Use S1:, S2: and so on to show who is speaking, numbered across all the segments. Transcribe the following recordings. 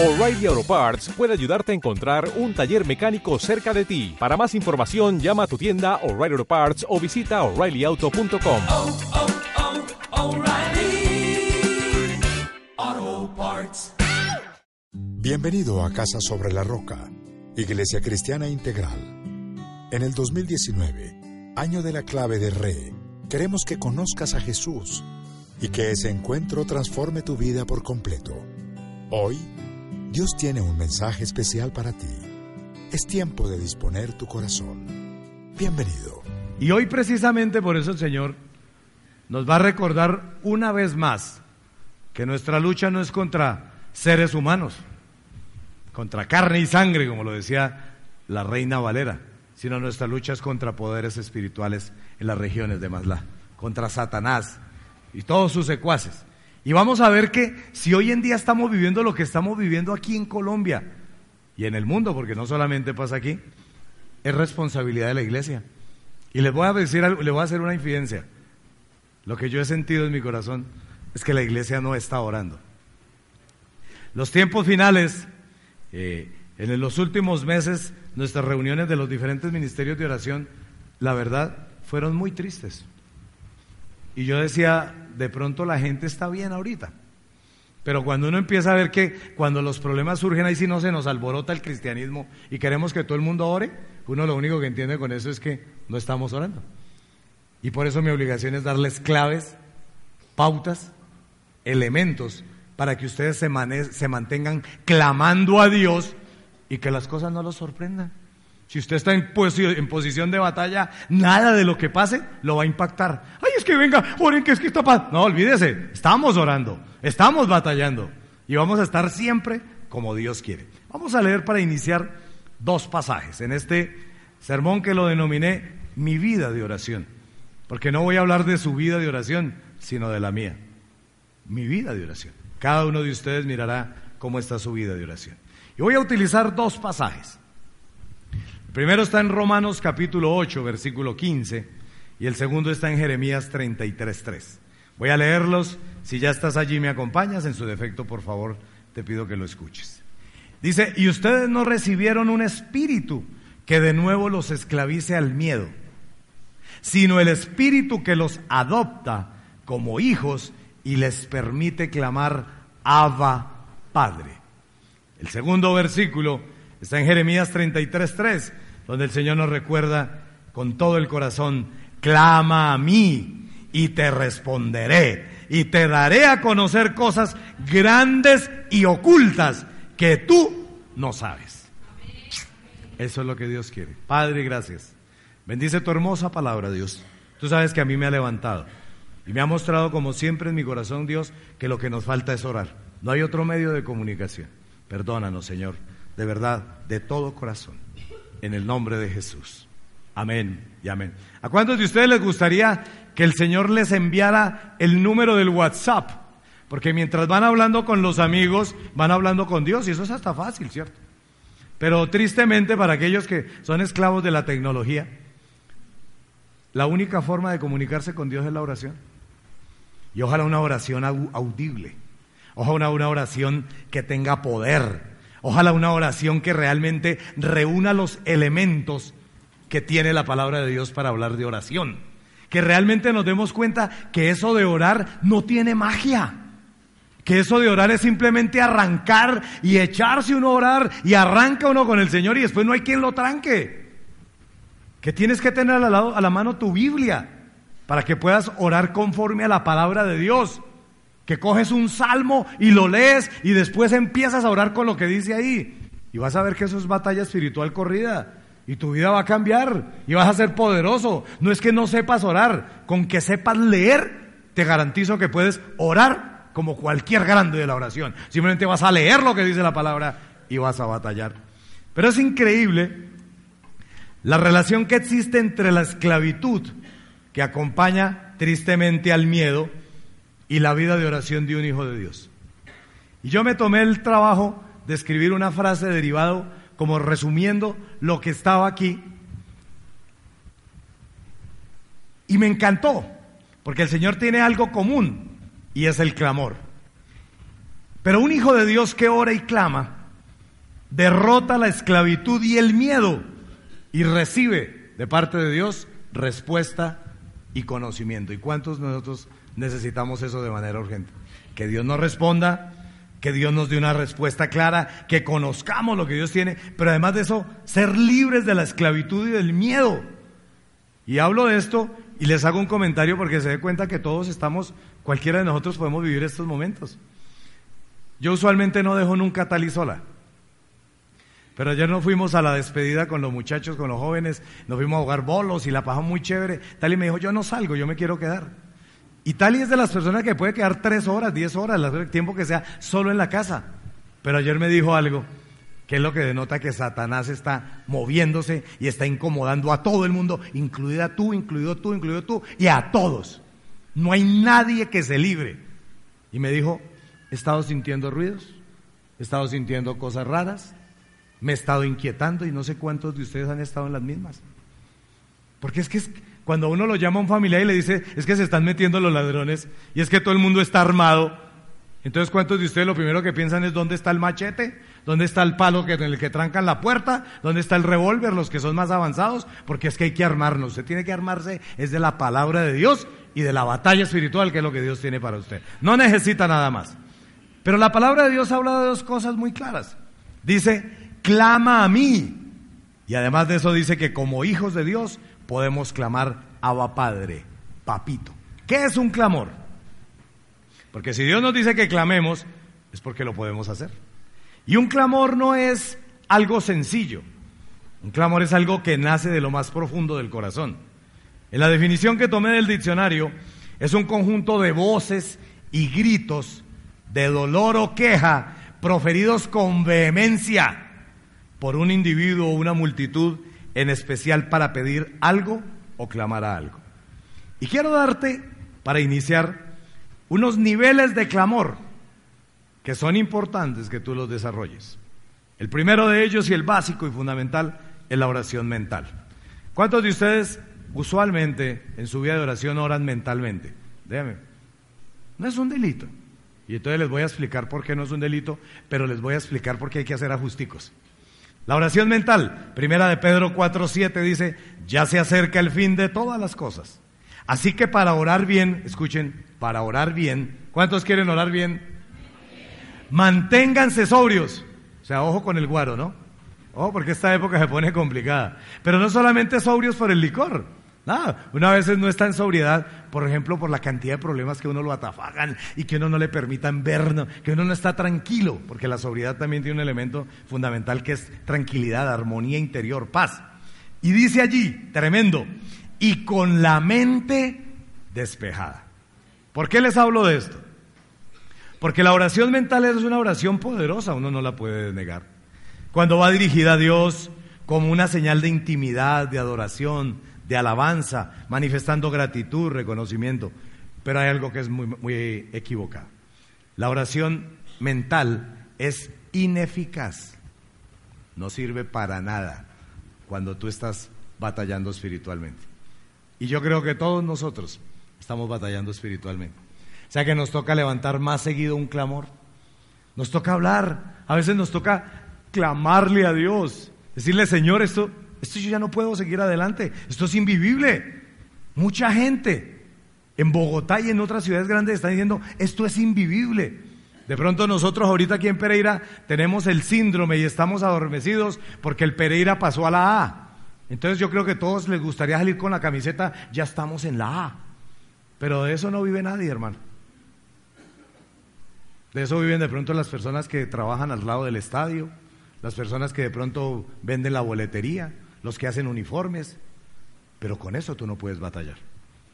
S1: O'Reilly Auto Parts puede ayudarte a encontrar un taller mecánico cerca de ti. Para más información, llama a tu tienda O'Reilly Auto Parts o visita oreillyauto.com.
S2: oh, oh, Parts.
S3: Bienvenido a Casa sobre la Roca, Iglesia Cristiana Integral. En el 2019, año de la clave de Re, queremos que conozcas a Jesús y que ese encuentro transforme tu vida por completo. Hoy, Dios tiene un mensaje especial para ti. Es tiempo de disponer tu corazón. Bienvenido.
S4: Y hoy precisamente por eso el Señor nos va a recordar una vez más que nuestra lucha no es contra seres humanos, contra carne y sangre, como lo decía la reina Valera, sino nuestra lucha es contra poderes espirituales en las regiones de Masla, contra Satanás y todos sus secuaces. Y vamos a ver que si hoy en día estamos viviendo lo que estamos viviendo aquí en Colombia y en el mundo, porque no solamente pasa aquí, es responsabilidad de la iglesia. Y les voy a decir algo, les voy a hacer una infidencia. Lo que yo he sentido en mi corazón es que la iglesia no está orando. Los tiempos finales, eh, en los últimos meses, nuestras reuniones de los diferentes ministerios de oración, la verdad, fueron muy tristes. Y yo decía, de pronto la gente está bien ahorita. Pero cuando uno empieza a ver que cuando los problemas surgen ahí sí no se nos alborota el cristianismo y queremos que todo el mundo ore, uno lo único que entiende con eso es que no estamos orando. Y por eso mi obligación es darles claves, pautas, elementos para que ustedes se, se mantengan clamando a Dios y que las cosas no los sorprendan. Si usted está en, posición de batalla, nada de lo que pase lo va a impactar. Ay, es que venga, oren que es que está pasando. No, olvídese, estamos orando, estamos batallando y vamos a estar siempre como Dios quiere. Vamos a leer para iniciar dos pasajes en este sermón que lo denominé mi vida de oración. Porque no voy a hablar de su vida de oración, sino de la mía. Mi vida de oración. Cada uno de ustedes mirará cómo está su vida de oración. Y voy a utilizar dos pasajes. Primero está en Romanos capítulo 8, versículo 15, y el segundo está en Jeremías 33, 3. Voy a leerlos. Si ya estás allí, me acompañas. En su defecto, por favor, te pido que lo escuches. Dice, y ustedes no recibieron un espíritu que de nuevo los esclavice al miedo, sino el espíritu que los adopta como hijos y les permite clamar Abba Padre. El segundo versículo está en Jeremías 33:3, donde el Señor nos recuerda con todo el corazón, clama a mí y te responderé y te daré a conocer cosas grandes y ocultas que tú no sabes. Eso es lo que Dios quiere. Padre, gracias. Bendice tu hermosa palabra, Dios. Tú sabes que a mí me ha levantado y me ha mostrado, como siempre en mi corazón, Dios, que lo que nos falta es orar. No hay otro medio de comunicación. Perdónanos, Señor, de verdad, de todo corazón, en el nombre de Jesús. Amén y amén. ¿A cuántos de ustedes les gustaría que el Señor les enviara el número del WhatsApp? Porque mientras van hablando con los amigos, van hablando con Dios y eso es hasta fácil, ¿cierto? Pero tristemente para aquellos que son esclavos de la tecnología, la única forma de comunicarse con Dios es la oración. Y ojalá una oración audible. Ojalá una oración que tenga poder. Ojalá una oración que realmente reúna los elementos que tiene la palabra de Dios para hablar de oración. Que realmente nos demos cuenta que eso de orar no tiene magia. Que eso de orar es simplemente arrancar y echarse uno a orar y arranca uno con el Señor y después no hay quien lo tranque. Que tienes que tener al lado, a la mano tu Biblia para que puedas orar conforme a la palabra de Dios. Que coges un salmo y lo lees y después empiezas a orar con lo que dice ahí. Y vas a ver que eso es batalla espiritual corrida. Y tu vida va a cambiar y vas a ser poderoso. No es que no sepas orar, con que sepas leer, te garantizo que puedes orar como cualquier grande de la oración. Simplemente vas a leer lo que dice la palabra y vas a batallar. Pero es increíble la relación que existe entre la esclavitud que acompaña tristemente al miedo y la vida de oración de un hijo de Dios. Y yo me tomé el trabajo de escribir una frase derivado como resumiendo lo que estaba aquí. Y me encantó, porque el Señor tiene algo común y es el clamor. Pero un hijo de Dios que ora y clama, derrota la esclavitud y el miedo y recibe de parte de Dios respuesta y conocimiento. ¿Y cuántos nosotros necesitamos eso de manera urgente? Que Dios nos responda, que Dios nos dé una respuesta clara, que conozcamos lo que Dios tiene, pero además de eso, ser libres de la esclavitud y del miedo. Y hablo de esto y les hago un comentario porque se dé cuenta que todos estamos, cualquiera de nosotros podemos vivir estos momentos. Yo usualmente no dejo nunca tal y sola. Pero ayer nos fuimos a la despedida con los muchachos, con los jóvenes, nos fuimos a jugar bolos y la pasamos muy chévere. Tali me dijo, yo no salgo, yo me quiero quedar. Y Tali es de las personas que puede quedar tres horas, diez horas, el tiempo que sea, solo en la casa. Pero ayer me dijo algo, que es lo que denota que Satanás está moviéndose y está incomodando a todo el mundo, incluida tú, incluido tú, incluido tú, y a todos. No hay nadie que se libre. Y me dijo, he estado sintiendo ruidos, he estado sintiendo cosas raras, me he estado inquietando y no sé cuántos de ustedes han estado en las mismas. Porque es que es, cuando uno lo llama a un familiar y le dice, es que se están metiendo los ladrones y es que todo el mundo está armado, entonces ¿cuántos de ustedes lo primero que piensan es dónde está el machete? ¿Dónde está el palo que, en el que trancan la puerta? ¿Dónde está el revólver? Los que son más avanzados, porque es que hay que armarnos. Usted tiene que armarse, es de la palabra de Dios y de la batalla espiritual, que es lo que Dios tiene para usted. No necesita nada más. Pero la palabra de Dios habla de dos cosas muy claras. Dice, clama a mí. Y además de eso dice que como hijos de Dios podemos clamar Abba Padre, Papito. ¿Qué es un clamor? Porque si Dios nos dice que clamemos, es porque lo podemos hacer. Y un clamor no es algo sencillo. Un clamor es algo que nace de lo más profundo del corazón. En la definición que tomé del diccionario, es un conjunto de voces y gritos de dolor o queja proferidos con vehemencia por un individuo o una multitud en especial para pedir algo o clamar a algo. Y quiero darte, para iniciar, unos niveles de clamor que son importantes que tú los desarrolles. El primero de ellos y el básico y fundamental es la oración mental. ¿Cuántos de ustedes usualmente en su vida de oración oran mentalmente? Déjame. No es un delito. Y entonces les voy a explicar por qué no es un delito, pero les voy a explicar por qué hay que hacer ajusticos. La oración mental, primera de Pedro 4.7 dice, ya se acerca el fin de todas las cosas. Así que para orar bien, escuchen, para orar bien, ¿cuántos quieren orar bien? Manténganse sobrios. O sea, ojo con el guaro, ¿no? Ojo, porque esta época se pone complicada. Pero no solamente sobrios por el licor, Nada, una vez no está en sobriedad, por ejemplo, por la cantidad de problemas que uno lo atafagan y que uno no le permitan ver, que uno no está tranquilo, porque la sobriedad también tiene un elemento fundamental que es tranquilidad, armonía interior, paz. Y dice allí, tremendo, y con la mente despejada. ¿Por qué les hablo de esto? Porque la oración mental es una oración poderosa, uno no la puede negar. Cuando va dirigida a Dios como una señal de intimidad, de adoración, de alabanza, manifestando gratitud, reconocimiento. Pero hay algo que es muy, muy equivocado. La oración mental es ineficaz. No sirve para nada cuando tú estás batallando espiritualmente. Y yo creo que todos nosotros estamos batallando espiritualmente. O sea que nos toca levantar más seguido un clamor. Nos toca hablar. A veces nos toca clamarle a Dios. Decirle, Señor, esto esto yo ya no puedo seguir adelante, esto es invivible. Mucha gente en Bogotá y en otras ciudades grandes están diciendo, esto es invivible. De pronto nosotros ahorita aquí en Pereira tenemos el síndrome y estamos adormecidos porque el Pereira pasó a la A. Entonces yo creo que a todos les gustaría salir con la camiseta, ya estamos en la A. Pero de eso no vive nadie, hermano. De eso viven de pronto las personas que trabajan al lado del estadio, las personas que de pronto venden la boletería, los que hacen uniformes, pero con eso tú no puedes batallar.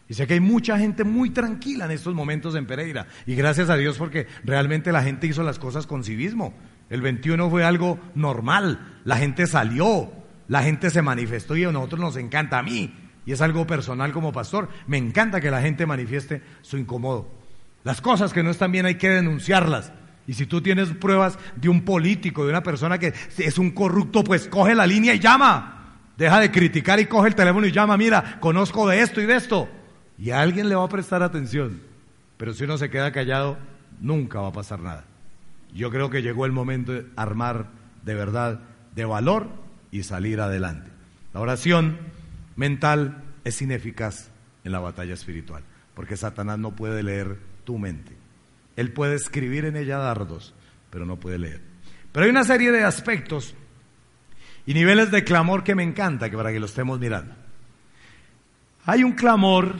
S4: Y sé que hay mucha gente muy tranquila en estos momentos en Pereira. Y gracias a Dios porque realmente la gente hizo las cosas con civismo. El 21 fue algo normal. La gente salió, la gente se manifestó y a nosotros nos encanta a mí. Y es algo personal como pastor. Me encanta que la gente manifieste su incomodo. Las cosas que no están bien hay que denunciarlas. Y si tú tienes pruebas de un político, de una persona que es un corrupto, pues coge la línea y llama. Deja de criticar y coge el teléfono y llama, mira, conozco de esto y de esto. Y alguien le va a prestar atención. Pero si uno se queda callado, nunca va a pasar nada. Yo creo que llegó el momento de armar de verdad, de valor y salir adelante. La oración mental es ineficaz en la batalla espiritual, porque Satanás no puede leer tu mente. Él puede escribir en ella dardos, pero no puede leer. Pero hay una serie de aspectos y niveles de clamor que me encanta, que para que lo estemos mirando. Hay un clamor,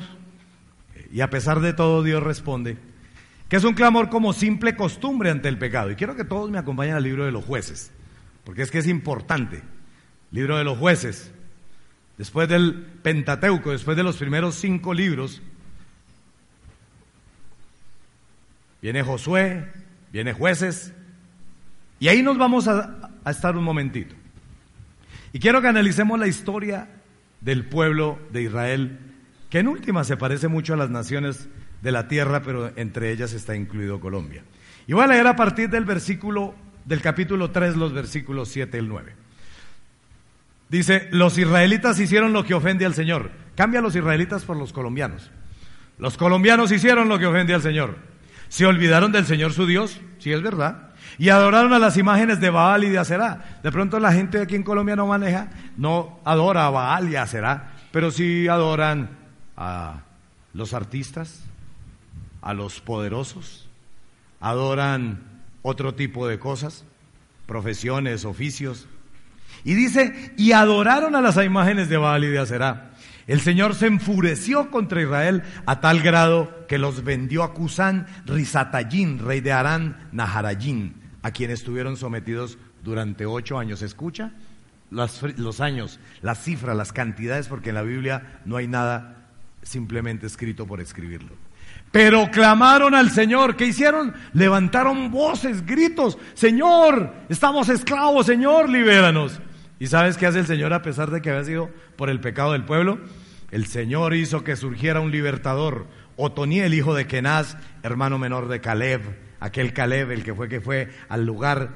S4: y a pesar de todo Dios responde, que es un clamor como simple costumbre ante el pecado. Y quiero que todos me acompañen al libro de los jueces, porque es que es importante. Libro de los jueces, después del Pentateuco, después de los primeros cinco libros, viene Josué, viene jueces, y ahí nos vamos a, a estar un momentito. Y quiero que analicemos la historia del pueblo de Israel, que en última se parece mucho a las naciones de la tierra, pero entre ellas está incluido Colombia. Y voy a leer a partir del versículo del capítulo 3, los versículos 7 y el 9. Dice, los israelitas hicieron lo que ofende al Señor. Cambia los israelitas por los colombianos. Los colombianos hicieron lo que ofende al Señor. Se olvidaron del Señor su Dios, sí es verdad. Y adoraron a las imágenes de Baal y de Aserá. De pronto la gente aquí en Colombia no maneja, no adora a Baal y a pero sí adoran a los artistas, a los poderosos, adoran otro tipo de cosas, profesiones, oficios. Y dice, y adoraron a las imágenes de Baal y de Aserá. El Señor se enfureció contra Israel a tal grado que los vendió a Cusán Rizatayín, rey de Arán, Naharayín, a quien estuvieron sometidos durante ocho años. ¿Escucha? Los, los años, las cifras, las cantidades, porque en la Biblia no hay nada simplemente escrito por escribirlo. Pero clamaron al Señor. ¿Qué hicieron? Levantaron voces, gritos. Señor, estamos esclavos, Señor, libéranos. ¿Y sabes qué hace el Señor a pesar de que había sido por el pecado del pueblo? El Señor hizo que surgiera un libertador, Otoniel, hijo de Kenaz, hermano menor de Caleb, aquel Caleb, el que fue que fue al lugar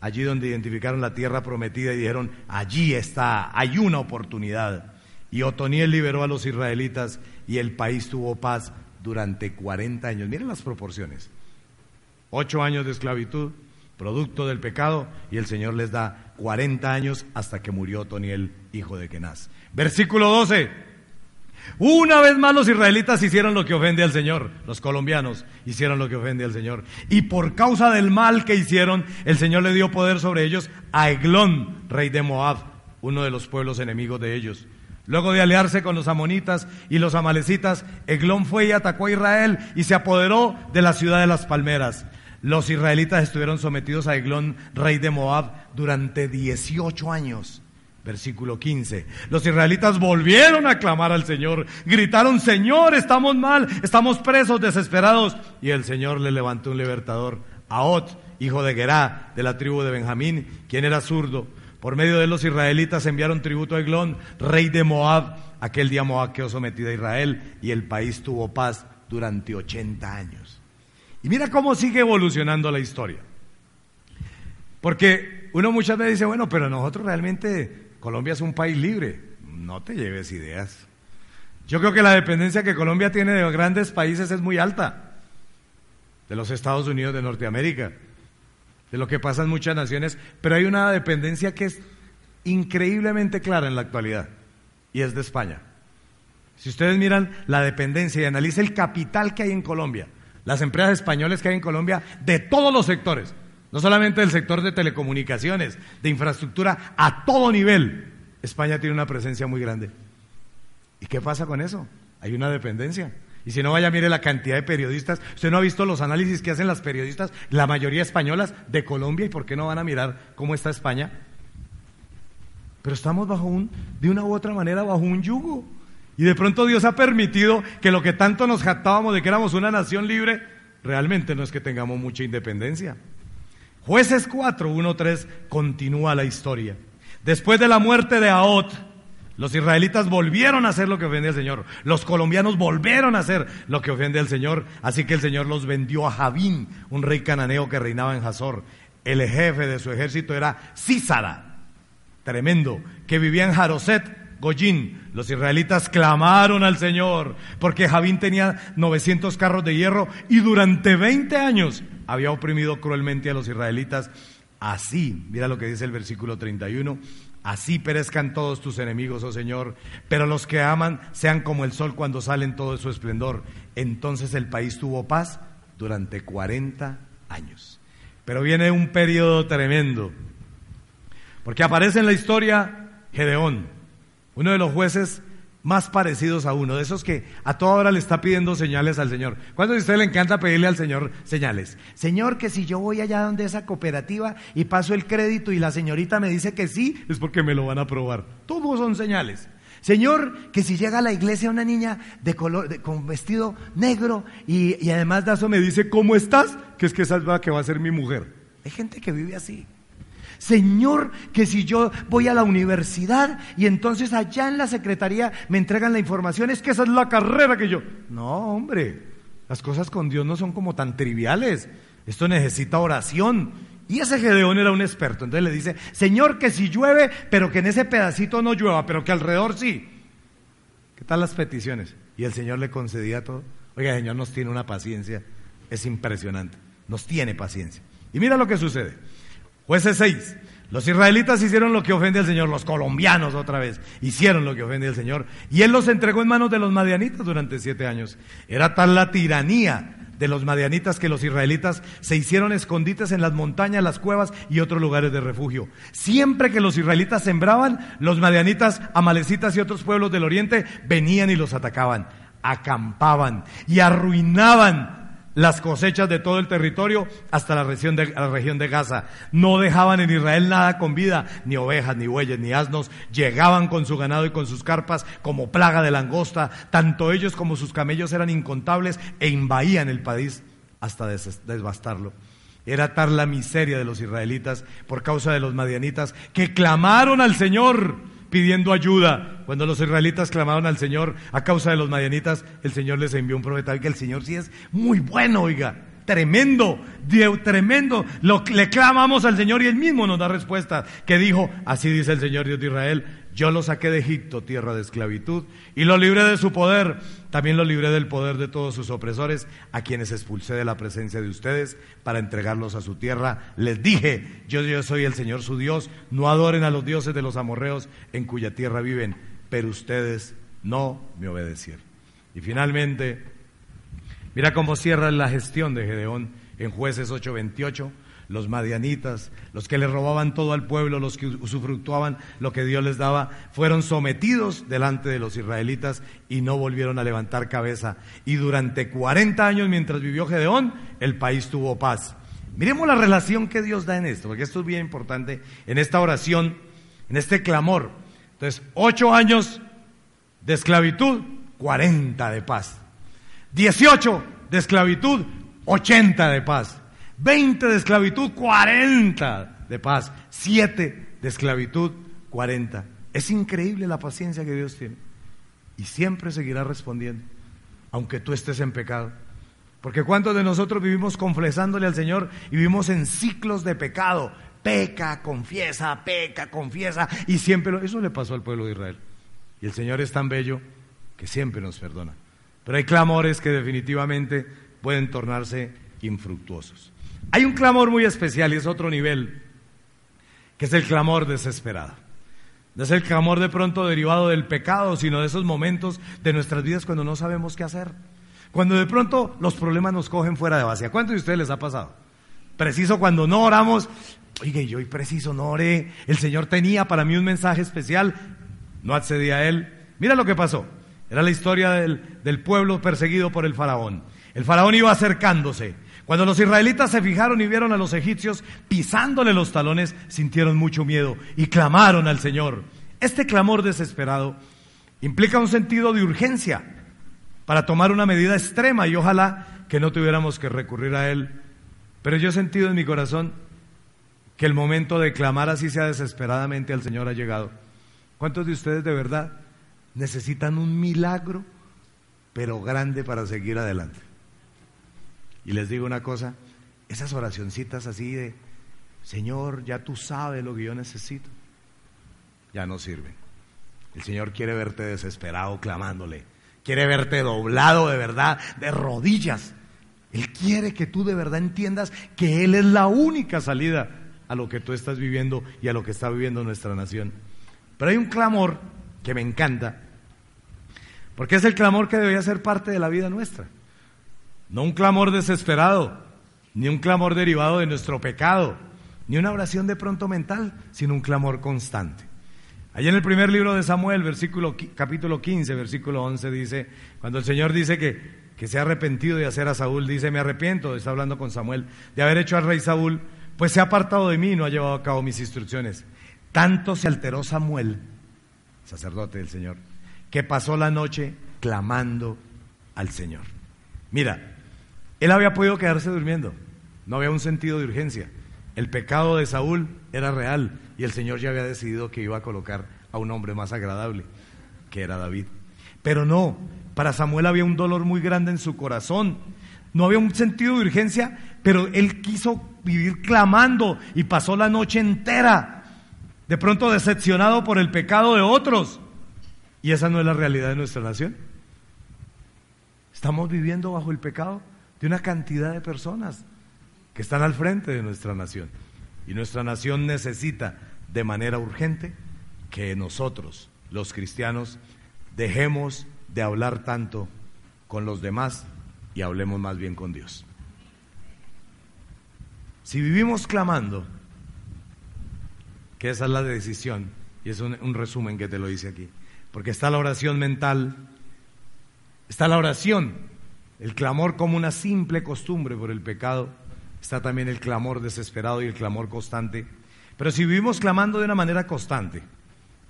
S4: allí donde identificaron la tierra prometida y dijeron, allí está, hay una oportunidad. Y Otoniel liberó a los israelitas y el país tuvo paz durante 40 años. Miren las proporciones. Ocho años de esclavitud, producto del pecado, y el Señor les da 40 años hasta que murió Otoniel, hijo de Kenaz. Versículo 12. Una vez más los israelitas hicieron lo que ofende al Señor, los colombianos hicieron lo que ofende al Señor. Y por causa del mal que hicieron, el Señor le dio poder sobre ellos a Eglón, rey de Moab, uno de los pueblos enemigos de ellos. Luego de aliarse con los amonitas y los amalecitas, Eglón fue y atacó a Israel y se apoderó de la ciudad de las palmeras. Los israelitas estuvieron sometidos a Eglón, rey de Moab, durante 18 años. Versículo 15. Los israelitas volvieron a clamar al Señor. Gritaron, Señor, estamos mal, estamos presos, desesperados. Y el Señor le levantó un libertador, Aot, hijo de Gerá, de la tribu de Benjamín, quien era zurdo. Por medio de los israelitas enviaron tributo a Eglón, rey de Moab. Aquel día Moab quedó sometido a Israel y el país tuvo paz durante 80 años. Y mira cómo sigue evolucionando la historia. Porque uno muchas veces dice, bueno, pero nosotros realmente, Colombia es un país libre. No te lleves ideas. Yo creo que la dependencia que Colombia tiene de grandes países es muy alta. De los Estados Unidos de Norteamérica, de lo que pasa en muchas naciones, pero hay una dependencia que es increíblemente clara en la actualidad, y es de España. Si ustedes miran la dependencia y analizan el capital que hay en Colombia, las empresas españolas que hay en Colombia, de todos los sectores, no solamente del sector de telecomunicaciones, de infraestructura, a todo nivel, España tiene una presencia muy grande. ¿Y qué pasa con eso? Hay una dependencia. Y si no, vaya, mire la cantidad de periodistas. Usted no ha visto los análisis que hacen las periodistas, la mayoría españolas de Colombia, ¿y por qué no van a mirar cómo está España? Pero estamos bajo un, de una u otra manera, bajo un yugo. Y de pronto Dios ha permitido que lo que tanto nos jactábamos de que éramos una nación libre, realmente no es que tengamos mucha independencia. Jueces 4, 1, 3, continúa la historia. Después de la muerte de Aot, los israelitas volvieron a hacer lo que ofende al Señor. Los colombianos volvieron a hacer lo que ofende al Señor. Así que el Señor los vendió a Javín, un rey cananeo que reinaba en Hazor. El jefe de su ejército era Císara, tremendo, que vivía en Jaroset, Goyín. Los israelitas clamaron al Señor porque Javín tenía 900 carros de hierro y durante 20 años había oprimido cruelmente a los israelitas. Así, mira lo que dice el versículo 31, así perezcan todos tus enemigos, oh Señor, pero los que aman sean como el sol cuando sale en todo su esplendor. Entonces el país tuvo paz durante 40 años. Pero viene un periodo tremendo, porque aparece en la historia Gedeón, uno de los jueces más parecidos a uno, de esos que a toda hora le está pidiendo señales al Señor. ¿Cuántos de ustedes le encanta pedirle al Señor señales? Señor, que si yo voy allá donde esa cooperativa y paso el crédito y la señorita me dice que sí, es porque me lo van a aprobar. Todos son señales. Señor, que si llega a la iglesia una niña de color, con vestido negro y, y además de eso me dice, ¿cómo estás? Que es que esa es la que va a ser mi mujer. Hay gente que vive así. Señor, que si yo voy a la universidad y entonces allá en la secretaría me entregan la información, es que esa es la carrera que yo... No, hombre, las cosas con Dios no son como tan triviales. Esto necesita oración. Y ese Gedeón era un experto. Entonces le dice, Señor, que si llueve, pero que en ese pedacito no llueva, pero que alrededor sí. ¿Qué tal las peticiones? Y el Señor le concedía todo. Oiga, el Señor nos tiene una paciencia. Es impresionante. Nos tiene paciencia. Y mira lo que sucede. Jueces 6. Los israelitas hicieron lo que ofende al Señor, los colombianos otra vez hicieron lo que ofende al Señor, y Él los entregó en manos de los madianitas durante siete años. Era tal la tiranía de los madianitas que los israelitas se hicieron escondites en las montañas, las cuevas y otros lugares de refugio. Siempre que los israelitas sembraban, los madianitas, amalecitas y otros pueblos del oriente venían y los atacaban, acampaban y arruinaban las cosechas de todo el territorio hasta la región, de, la región de Gaza. No dejaban en Israel nada con vida, ni ovejas, ni bueyes, ni asnos. Llegaban con su ganado y con sus carpas como plaga de langosta. Tanto ellos como sus camellos eran incontables e invadían el país hasta desbastarlo. Era tal la miseria de los israelitas por causa de los madianitas que clamaron al Señor pidiendo ayuda. Cuando los israelitas clamaron al Señor a causa de los madianitas, el Señor les envió un profeta. que el Señor sí es muy bueno, oiga. Tremendo, tremendo. Lo, le clamamos al Señor y Él mismo nos da respuesta. Que dijo, así dice el Señor Dios de Israel, yo lo saqué de Egipto, tierra de esclavitud, y lo libré de su poder. También lo libré del poder de todos sus opresores, a quienes expulsé de la presencia de ustedes para entregarlos a su tierra. Les dije, yo, yo soy el Señor su Dios, no adoren a los dioses de los amorreos en cuya tierra viven, pero ustedes no me obedecieron. Y finalmente, mira cómo cierra la gestión de Gedeón en jueces 8:28 los madianitas, los que le robaban todo al pueblo, los que usufructuaban lo que Dios les daba, fueron sometidos delante de los israelitas y no volvieron a levantar cabeza. Y durante 40 años, mientras vivió Gedeón, el país tuvo paz. Miremos la relación que Dios da en esto, porque esto es bien importante, en esta oración, en este clamor. Entonces, ocho años de esclavitud, 40 de paz. 18 de esclavitud, 80 de paz. 20 de esclavitud, 40 de paz. 7 de esclavitud, 40. Es increíble la paciencia que Dios tiene. Y siempre seguirá respondiendo, aunque tú estés en pecado. Porque cuántos de nosotros vivimos confesándole al Señor y vivimos en ciclos de pecado? Peca, confiesa, peca, confiesa. Y siempre lo, eso le pasó al pueblo de Israel. Y el Señor es tan bello que siempre nos perdona. Pero hay clamores que definitivamente pueden tornarse infructuosos. Hay un clamor muy especial y es otro nivel, que es el clamor desesperado. No es el clamor de pronto derivado del pecado, sino de esos momentos de nuestras vidas cuando no sabemos qué hacer. Cuando de pronto los problemas nos cogen fuera de base. ¿A cuántos de ustedes les ha pasado? Preciso cuando no oramos, oye, yo hoy preciso no oré, el Señor tenía para mí un mensaje especial, no accedí a él. Mira lo que pasó. Era la historia del, del pueblo perseguido por el faraón. El faraón iba acercándose cuando los israelitas se fijaron y vieron a los egipcios pisándole los talones, sintieron mucho miedo y clamaron al Señor. Este clamor desesperado implica un sentido de urgencia para tomar una medida extrema y ojalá que no tuviéramos que recurrir a él. Pero yo he sentido en mi corazón que el momento de clamar así sea desesperadamente al Señor ha llegado. ¿Cuántos de ustedes de verdad necesitan un milagro, pero grande para seguir adelante? Y les digo una cosa, esas oracioncitas así de, Señor, ya tú sabes lo que yo necesito, ya no sirven. El Señor quiere verte desesperado clamándole, quiere verte doblado de verdad, de rodillas, Él quiere que tú de verdad entiendas que Él es la única salida a lo que tú estás viviendo y a lo que está viviendo nuestra nación. Pero hay un clamor que me encanta, porque es el clamor que debería ser parte de la vida nuestra. No un clamor desesperado, ni un clamor derivado de nuestro pecado, ni una oración de pronto mental, sino un clamor constante. Allí en el primer libro de Samuel, versículo, capítulo 15, versículo 11, dice, cuando el Señor dice que, que se ha arrepentido de hacer a Saúl, dice, me arrepiento, está hablando con Samuel, de haber hecho al rey Saúl, pues se ha apartado de mí y no ha llevado a cabo mis instrucciones. Tanto se alteró Samuel, sacerdote del Señor, que pasó la noche clamando al Señor. Mira, él había podido quedarse durmiendo, no había un sentido de urgencia. El pecado de Saúl era real y el Señor ya había decidido que iba a colocar a un hombre más agradable, que era David. Pero no, para Samuel había un dolor muy grande en su corazón. No había un sentido de urgencia, pero él quiso vivir clamando y pasó la noche entera, de pronto decepcionado por el pecado de otros. Y esa no es la realidad de nuestra nación. Estamos viviendo bajo el pecado de una cantidad de personas que están al frente de nuestra nación. Y nuestra nación necesita de manera urgente que nosotros, los cristianos, dejemos de hablar tanto con los demás y hablemos más bien con Dios. Si vivimos clamando, que esa es la decisión, y es un, un, resumen que te lo dice aquí, porque está la oración mental, está la oración, el clamor como una simple costumbre por el pecado, está también el clamor desesperado y el clamor constante. Pero si vivimos clamando de una manera constante,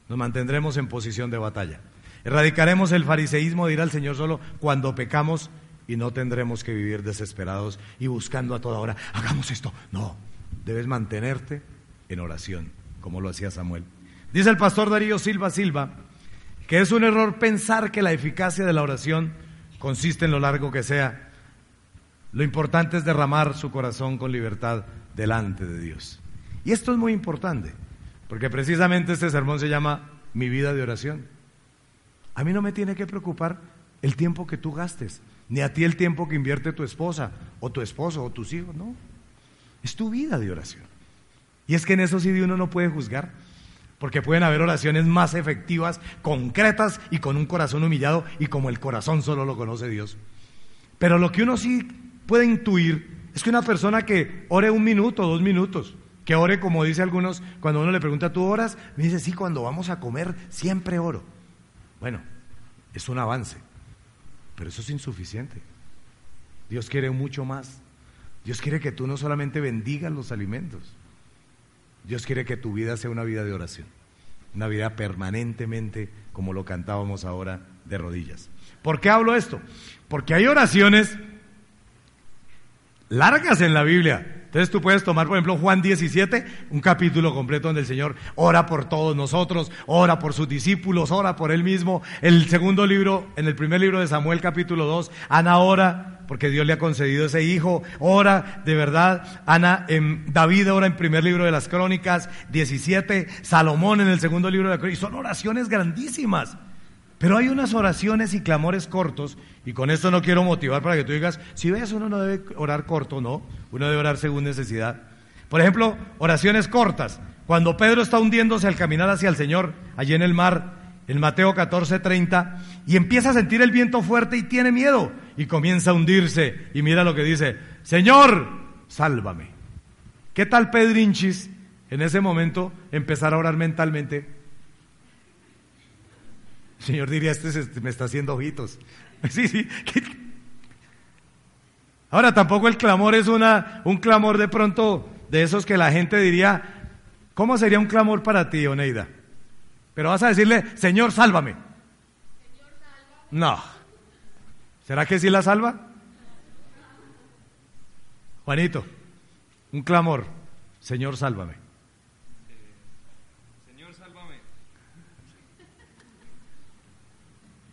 S4: nos mantendremos en posición de batalla. Erradicaremos el fariseísmo de ir al Señor solo cuando pecamos y no tendremos que vivir desesperados y buscando a toda hora, hagamos esto. No, debes mantenerte en oración, como lo hacía Samuel. Dice el pastor Darío Silva Silva que es un error pensar que la eficacia de la oración consiste en lo largo que sea lo importante es derramar su corazón con libertad delante de Dios. Y esto es muy importante, porque precisamente este sermón se llama Mi vida de oración. A mí no me tiene que preocupar el tiempo que tú gastes, ni a ti el tiempo que invierte tu esposa, o tu esposo, o tus hijos, no. Es tu vida de oración. Y es que en eso sí uno no puede juzgar, porque pueden haber oraciones más efectivas, concretas y con un corazón humillado, y como el corazón solo lo conoce Dios. Pero lo que uno sí puede intuir es que una persona que ore un minuto, dos minutos, que ore como dice algunos, cuando uno le pregunta, ¿tú oras? Me dice, sí, cuando vamos a comer siempre oro. Bueno, es un avance, pero eso es insuficiente. Dios quiere mucho más. Dios quiere que tú no solamente bendigas los alimentos, Dios quiere que tu vida sea una vida de oración, una vida permanentemente, como lo cantábamos ahora, de rodillas. ¿Por qué hablo esto? Porque hay oraciones largas en la Biblia. Entonces tú puedes tomar, por ejemplo, Juan 17, un capítulo completo donde el Señor ora por todos nosotros, ora por sus discípulos, ora por él mismo. El segundo libro, en el primer libro de Samuel, capítulo 2, Ana ora porque Dios le ha concedido ese hijo, ora de verdad. Ana, en, David ora en primer libro de las crónicas, 17, Salomón en el segundo libro de las crónicas. Y son oraciones grandísimas. Pero hay unas oraciones y clamores cortos, y con esto no quiero motivar para que tú digas, si ves, uno no debe orar corto, no, uno debe orar según necesidad. Por ejemplo, oraciones cortas. Cuando Pedro está hundiéndose al caminar hacia el Señor, allí en el mar, en Mateo 14:30, y empieza a sentir el viento fuerte y tiene miedo, y comienza a hundirse, y mira lo que dice, Señor, sálvame. ¿Qué tal Pedrinchis en ese momento empezar a orar mentalmente? El Señor diría, este me está haciendo ojitos. Sí, sí. Ahora, tampoco el clamor es una, un clamor de pronto de esos que la gente diría, ¿cómo sería un clamor para ti, Oneida? Pero vas a decirle, Señor, sálvame. No. ¿Será que sí la salva? Juanito, un clamor, Señor, sálvame.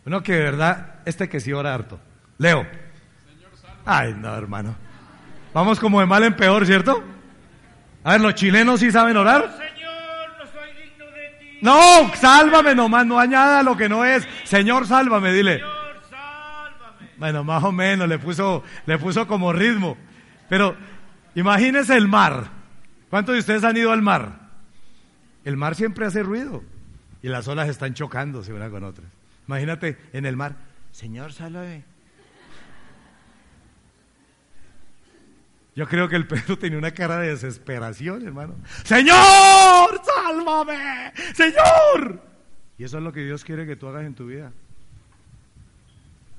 S4: Bueno, que de verdad, este que sí ora harto. Leo. Ay, no, hermano. Vamos como de mal en peor, ¿cierto? A ver, los chilenos sí saben orar.
S5: Señor, no soy digno de ti.
S4: No, sálvame nomás, no añada lo que no es. Señor, sálvame, dile.
S5: Señor, sálvame.
S4: Bueno, más o menos, le puso, le puso como ritmo. Pero imagínese el mar. ¿Cuántos de ustedes han ido al mar? El mar siempre hace ruido y las olas están chocándose una con otra. Imagínate en el mar, Señor, sálvame. Yo creo que el Pedro tenía una cara de desesperación, hermano. Señor, sálvame, Señor. Y eso es lo que Dios quiere que tú hagas en tu vida.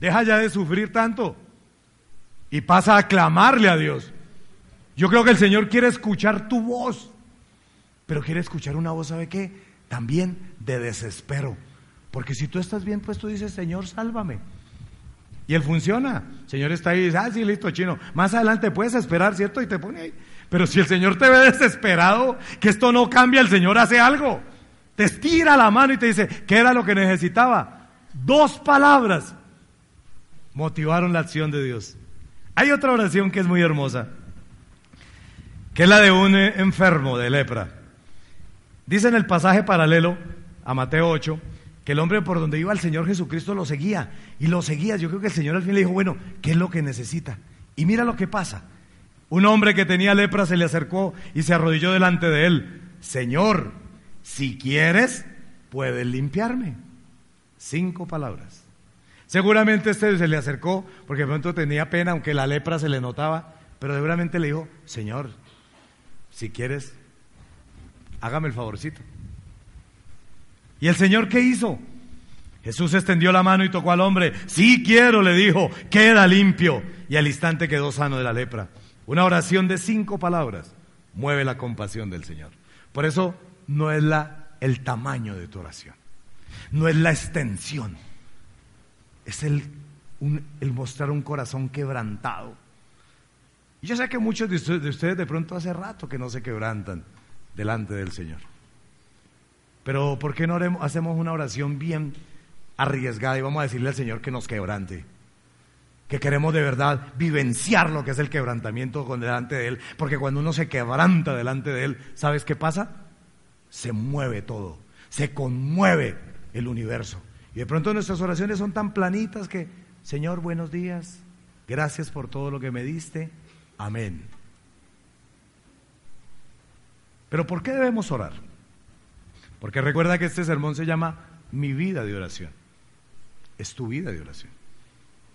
S4: Deja ya de sufrir tanto y pasa a clamarle a Dios. Yo creo que el Señor quiere escuchar tu voz, pero quiere escuchar una voz, ¿sabe qué? También de desespero. Porque si tú estás bien, pues tú dices, Señor, sálvame. Y él funciona. El Señor está ahí y dice, ah, sí, listo, chino. Más adelante puedes esperar, ¿cierto? Y te pone ahí. Pero si el Señor te ve desesperado, que esto no cambia, el Señor hace algo. Te estira la mano y te dice, ¿qué era lo que necesitaba? Dos palabras motivaron la acción de Dios. Hay otra oración que es muy hermosa, que es la de un eh, enfermo de lepra. Dice en el pasaje paralelo a Mateo 8 que el hombre por donde iba el Señor Jesucristo lo seguía y lo seguía. Yo creo que el Señor al fin le dijo, bueno, ¿qué es lo que necesita? Y mira lo que pasa. Un hombre que tenía lepra se le acercó y se arrodilló delante de él. Señor, si quieres, puedes limpiarme. Cinco palabras. Seguramente este se le acercó porque de pronto tenía pena, aunque la lepra se le notaba, pero seguramente le dijo, Señor, si quieres, hágame el favorcito. ¿Y el Señor qué hizo? Jesús extendió la mano y tocó al hombre. Sí quiero, le dijo, queda limpio. Y al instante quedó sano de la lepra. Una oración de cinco palabras mueve la compasión del Señor. Por eso no es la, el tamaño de tu oración, no es la extensión, es el, el mostrar un corazón quebrantado. Y yo sé que muchos de ustedes, de pronto hace rato que no se quebrantan delante del Señor. Pero ¿por qué no hacemos una oración bien arriesgada y vamos a decirle al Señor que nos quebrante? Que queremos de verdad vivenciar lo que es el quebrantamiento con delante de Él. Porque cuando uno se quebranta delante de Él, ¿sabes qué pasa? Se mueve todo, se conmueve el universo. Y de pronto nuestras oraciones son tan planitas que, Señor, buenos días, gracias por todo lo que me diste, amén. Pero ¿por qué debemos orar? Porque recuerda que este sermón se llama Mi vida de oración. Es tu vida de oración.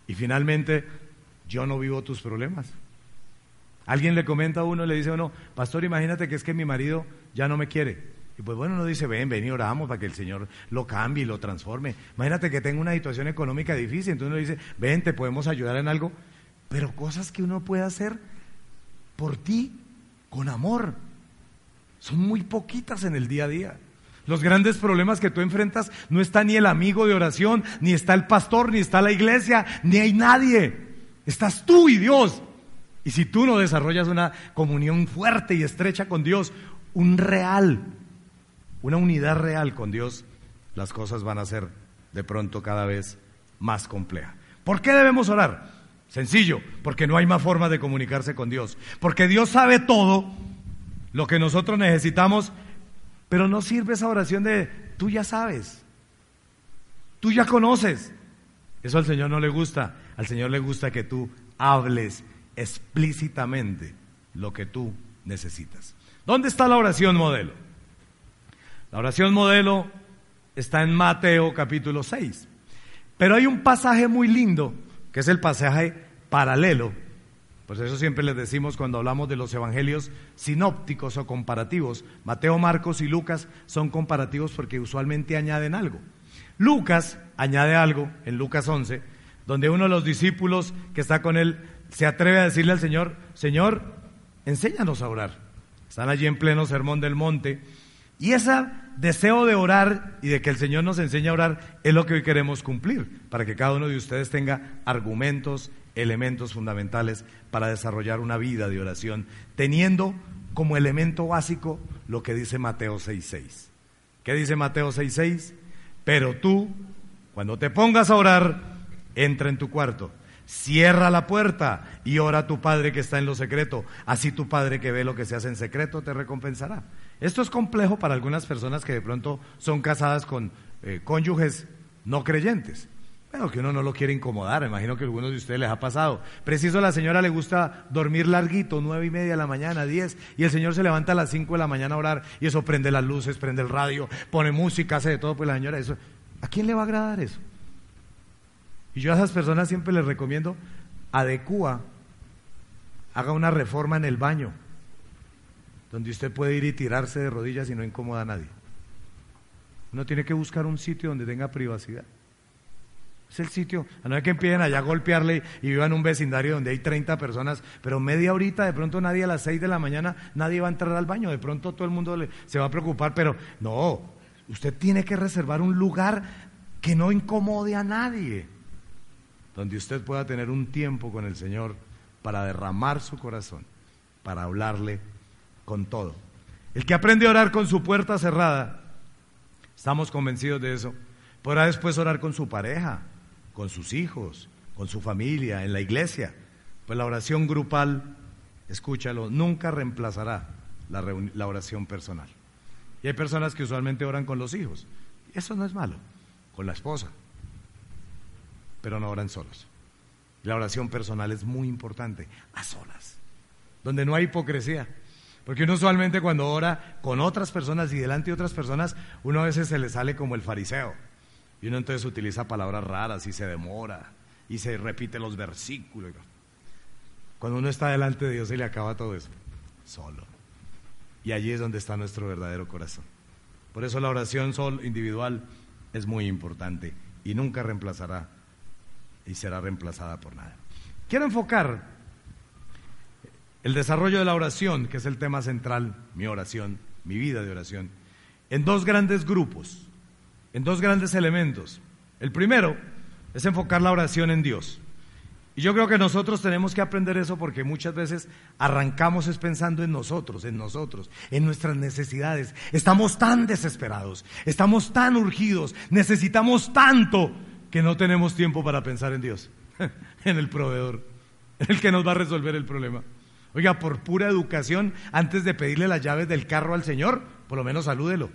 S4: Y finalmente, yo no vivo tus problemas. Alguien le comenta a uno, le dice a uno, pastor, imagínate que es que mi marido ya no me quiere. Y pues bueno, uno dice, ven, ven y oramos para que el Señor lo cambie y lo transforme. Imagínate que tengo una situación económica difícil, entonces uno dice, ven, te podemos ayudar en algo. Pero cosas que uno puede hacer por ti, con amor, son muy poquitas en el día a día. Los grandes problemas que tú enfrentas no está ni el amigo de oración, ni está el pastor, ni está la iglesia, ni hay nadie. Estás tú y Dios. Y si tú no desarrollas una comunión fuerte y estrecha con Dios, un real, una unidad real con Dios, las cosas van a ser de pronto cada vez más complejas. ¿Por qué debemos orar? Sencillo, porque no hay más forma de comunicarse con Dios. Porque Dios sabe todo lo que nosotros necesitamos, pero no sirve esa oración de tú ya sabes, tú ya conoces. Eso al Señor no le gusta. Al Señor le gusta que tú hables explícitamente lo que tú necesitas. ¿Dónde está la oración modelo? La oración modelo está en Mateo capítulo 6. Pero hay un pasaje muy lindo, que es el pasaje paralelo. Pues eso siempre les decimos cuando hablamos de los evangelios sinópticos o comparativos. Mateo, Marcos y Lucas son comparativos porque usualmente añaden algo. Lucas añade algo en Lucas 11, donde uno de los discípulos que está con él se atreve a decirle al Señor, Señor, enséñanos a orar. Están allí en pleno sermón del monte. Y ese deseo de orar y de que el Señor nos enseñe a orar es lo que hoy queremos cumplir, para que cada uno de ustedes tenga argumentos, elementos fundamentales para desarrollar una vida de oración, teniendo como elemento básico lo que dice Mateo 6.6. ¿Qué dice Mateo 6.6? Pero tú, cuando te pongas a orar, entra en tu cuarto, cierra la puerta y ora a tu Padre que está en lo secreto. Así tu Padre que ve lo que se hace en secreto te recompensará. Esto es complejo para algunas personas que de pronto son casadas con eh, cónyuges no creyentes. Bueno, que uno no lo quiere incomodar, me imagino que a algunos de ustedes les ha pasado. Preciso a la señora le gusta dormir larguito, nueve y media de la mañana, diez, y el señor se levanta a las cinco de la mañana a orar, y eso prende las luces, prende el radio, pone música, hace de todo, pues la señora, eso, ¿a quién le va a agradar eso? Y yo a esas personas siempre les recomiendo, adecúa, haga una reforma en el baño, donde usted puede ir y tirarse de rodillas y no incomoda a nadie. Uno tiene que buscar un sitio donde tenga privacidad. Es el sitio, a no es que empiecen allá a golpearle y vivan en un vecindario donde hay 30 personas, pero media horita, de pronto nadie a las 6 de la mañana, nadie va a entrar al baño, de pronto todo el mundo se va a preocupar, pero no, usted tiene que reservar un lugar que no incomode a nadie, donde usted pueda tener un tiempo con el Señor para derramar su corazón, para hablarle con todo. El que aprende a orar con su puerta cerrada, estamos convencidos de eso, podrá después orar con su pareja, con sus hijos, con su familia, en la iglesia. Pues la oración grupal, escúchalo, nunca reemplazará la, la oración personal. Y hay personas que usualmente oran con los hijos. Eso no es malo, con la esposa, pero no oran solos. La oración personal es muy importante, a solas, donde no hay hipocresía. Porque uno usualmente cuando ora con otras personas y delante de otras personas, uno a veces se le sale como el fariseo. Y uno entonces utiliza palabras raras y se demora y se repite los versículos. Cuando uno está delante de Dios se le acaba todo eso, solo. Y allí es donde está nuestro verdadero corazón. Por eso la oración sol individual es muy importante y nunca reemplazará y será reemplazada por nada. Quiero enfocar el desarrollo de la oración, que es el tema central, mi oración, mi vida de oración, en dos grandes grupos, en dos grandes elementos. El primero es enfocar la oración en Dios. Y yo creo que nosotros tenemos que aprender eso porque muchas veces arrancamos es pensando en nosotros, en nosotros, en nuestras necesidades. Estamos tan desesperados, estamos tan urgidos, necesitamos tanto que no tenemos tiempo para pensar en Dios, en el proveedor, en el que nos va a resolver el problema. Oiga, por pura educación, antes de pedirle las llaves del carro al Señor, por lo menos salúdelo.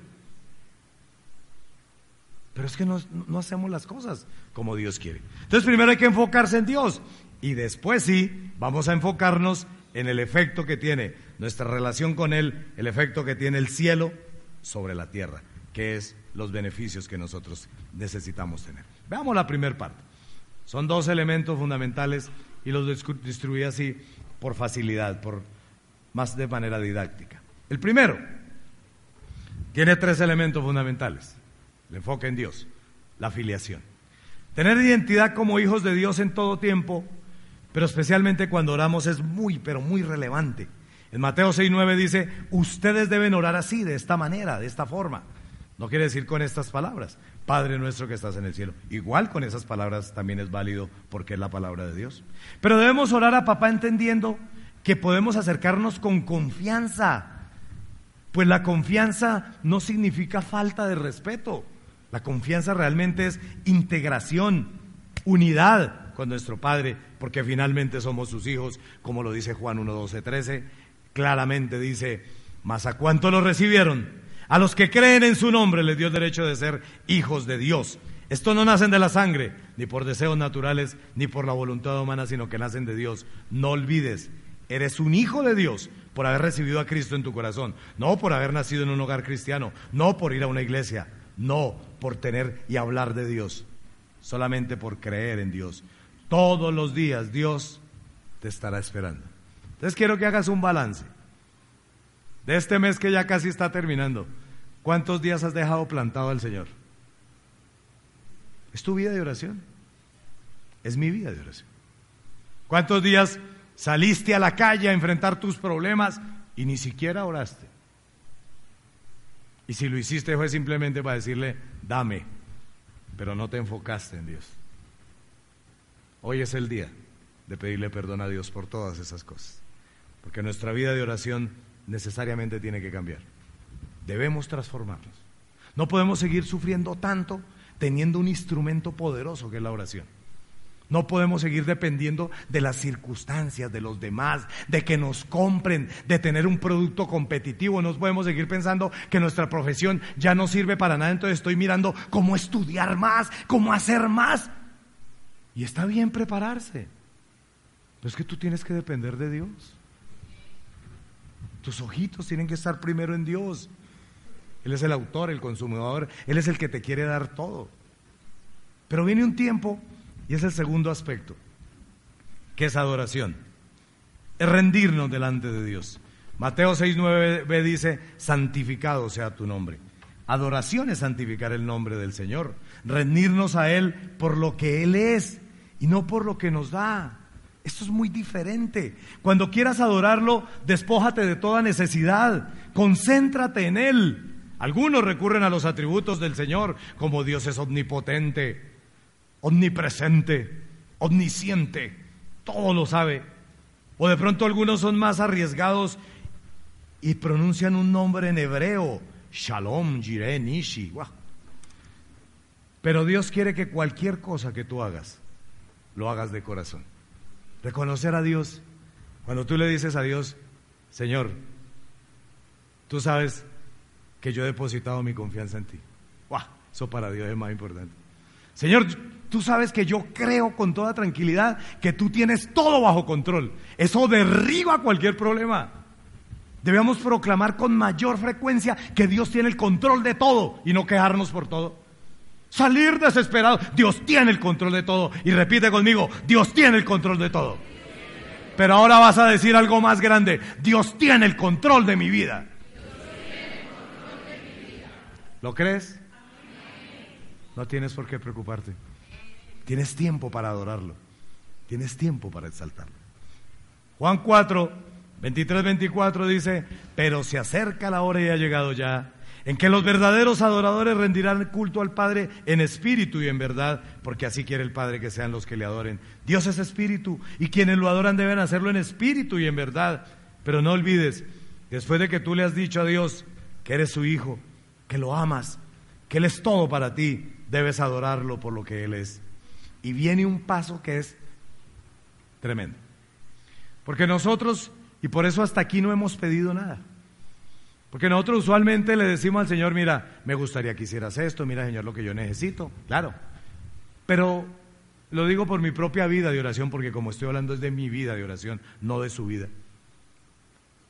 S4: Pero es que no, no hacemos las cosas como Dios quiere. Entonces primero hay que enfocarse en Dios y después sí vamos a enfocarnos en el efecto que tiene nuestra relación con Él, el efecto que tiene el cielo sobre la tierra, que es los beneficios que nosotros necesitamos tener. Veamos la primera parte. Son dos elementos fundamentales y los distribuí así por facilidad, por más de manera didáctica. El primero tiene tres elementos fundamentales. El enfoque en Dios, la filiación. Tener identidad como hijos de Dios en todo tiempo, pero especialmente cuando oramos es muy, pero muy relevante. En Mateo 6.9 dice, ustedes deben orar así, de esta manera, de esta forma. No quiere decir con estas palabras, Padre nuestro que estás en el cielo. Igual con esas palabras también es válido porque es la palabra de Dios. Pero debemos orar a papá entendiendo que podemos acercarnos con confianza. Pues la confianza no significa falta de respeto. La confianza realmente es integración, unidad con nuestro Padre, porque finalmente somos sus hijos, como lo dice Juan 1, 12, 13. Claramente dice, mas a cuánto lo recibieron, a los que creen en su nombre les dio derecho de ser hijos de Dios. Esto no nacen de la sangre, ni por deseos naturales, ni por la voluntad humana, sino que nacen de Dios. No olvides, eres un hijo de Dios por haber recibido a Cristo en tu corazón, no por haber nacido en un hogar cristiano, no por ir a una iglesia, no por tener y hablar de Dios, solamente por creer en Dios. Todos los días Dios te estará esperando. Entonces quiero que hagas un balance. De este mes que ya casi está terminando, ¿cuántos días has dejado plantado al Señor? ¿Es tu vida de oración? Es mi vida de oración. ¿Cuántos días saliste a la calle a enfrentar tus problemas y ni siquiera oraste? Y si lo hiciste fue simplemente para decirle, dame, pero no te enfocaste en Dios. Hoy es el día de pedirle perdón a Dios por todas esas cosas. Porque nuestra vida de oración necesariamente tiene que cambiar. Debemos transformarnos. No podemos seguir sufriendo tanto teniendo un instrumento poderoso que es la oración. No podemos seguir dependiendo de las circunstancias, de los demás, de que nos compren, de tener un producto competitivo. No podemos seguir pensando que nuestra profesión ya no sirve para nada, entonces estoy mirando cómo estudiar más, cómo hacer más. Y está bien prepararse. Pero es que tú tienes que depender de Dios. Tus ojitos tienen que estar primero en Dios. Él es el autor, el consumidor, Él es el que te quiere dar todo. Pero viene un tiempo, y es el segundo aspecto, que es adoración. Es rendirnos delante de Dios. Mateo 6.9b dice, santificado sea tu nombre. Adoración es santificar el nombre del Señor, rendirnos a Él por lo que Él es y no por lo que nos da. Esto es muy diferente. Cuando quieras adorarlo, despójate de toda necesidad, concéntrate en Él. Algunos recurren a los atributos del Señor, como Dios es omnipotente, omnipresente, omnisciente, todo lo sabe. O de pronto algunos son más arriesgados y pronuncian un nombre en hebreo, Shalom, Jireh, Nishi. Pero Dios quiere que cualquier cosa que tú hagas, lo hagas de corazón. Reconocer a Dios. Cuando tú le dices a Dios, Señor, tú sabes que yo he depositado mi confianza en ti. ¡Guau! Eso para Dios es más importante. Señor, tú sabes que yo creo con toda tranquilidad que tú tienes todo bajo control. Eso derriba cualquier problema. Debemos proclamar con mayor frecuencia que Dios tiene el control de todo y no quejarnos por todo. Salir desesperado. Dios tiene el control de todo. Y repite conmigo, Dios tiene el control de todo. Pero ahora vas a decir algo más grande. Dios tiene el control de mi vida. ¿Lo crees? No tienes por qué preocuparte. Tienes tiempo para adorarlo. Tienes tiempo para exaltarlo. Juan 4, 23, 24 dice, pero se acerca la hora y ha llegado ya, en que los verdaderos adoradores rendirán culto al Padre en espíritu y en verdad, porque así quiere el Padre que sean los que le adoren. Dios es espíritu y quienes lo adoran deben hacerlo en espíritu y en verdad. Pero no olvides, después de que tú le has dicho a Dios que eres su hijo, que lo amas, que Él es todo para ti, debes adorarlo por lo que Él es. Y viene un paso que es tremendo. Porque nosotros, y por eso hasta aquí no hemos pedido nada. Porque nosotros usualmente le decimos al Señor, mira, me gustaría que hicieras esto, mira Señor lo que yo necesito, claro. Pero lo digo por mi propia vida de oración, porque como estoy hablando es de mi vida de oración, no de su vida.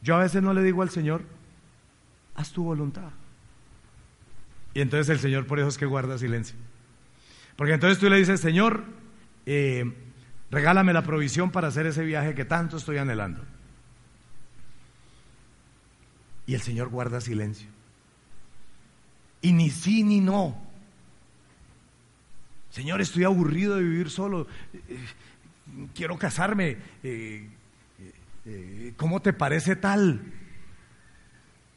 S4: Yo a veces no le digo al Señor, haz tu voluntad. Y entonces el Señor por eso es que guarda silencio. Porque entonces tú le dices, Señor, eh, regálame la provisión para hacer ese viaje que tanto estoy anhelando. Y el Señor guarda silencio. Y ni sí ni no. Señor, estoy aburrido de vivir solo. Eh, quiero casarme. Eh, eh, ¿Cómo te parece tal?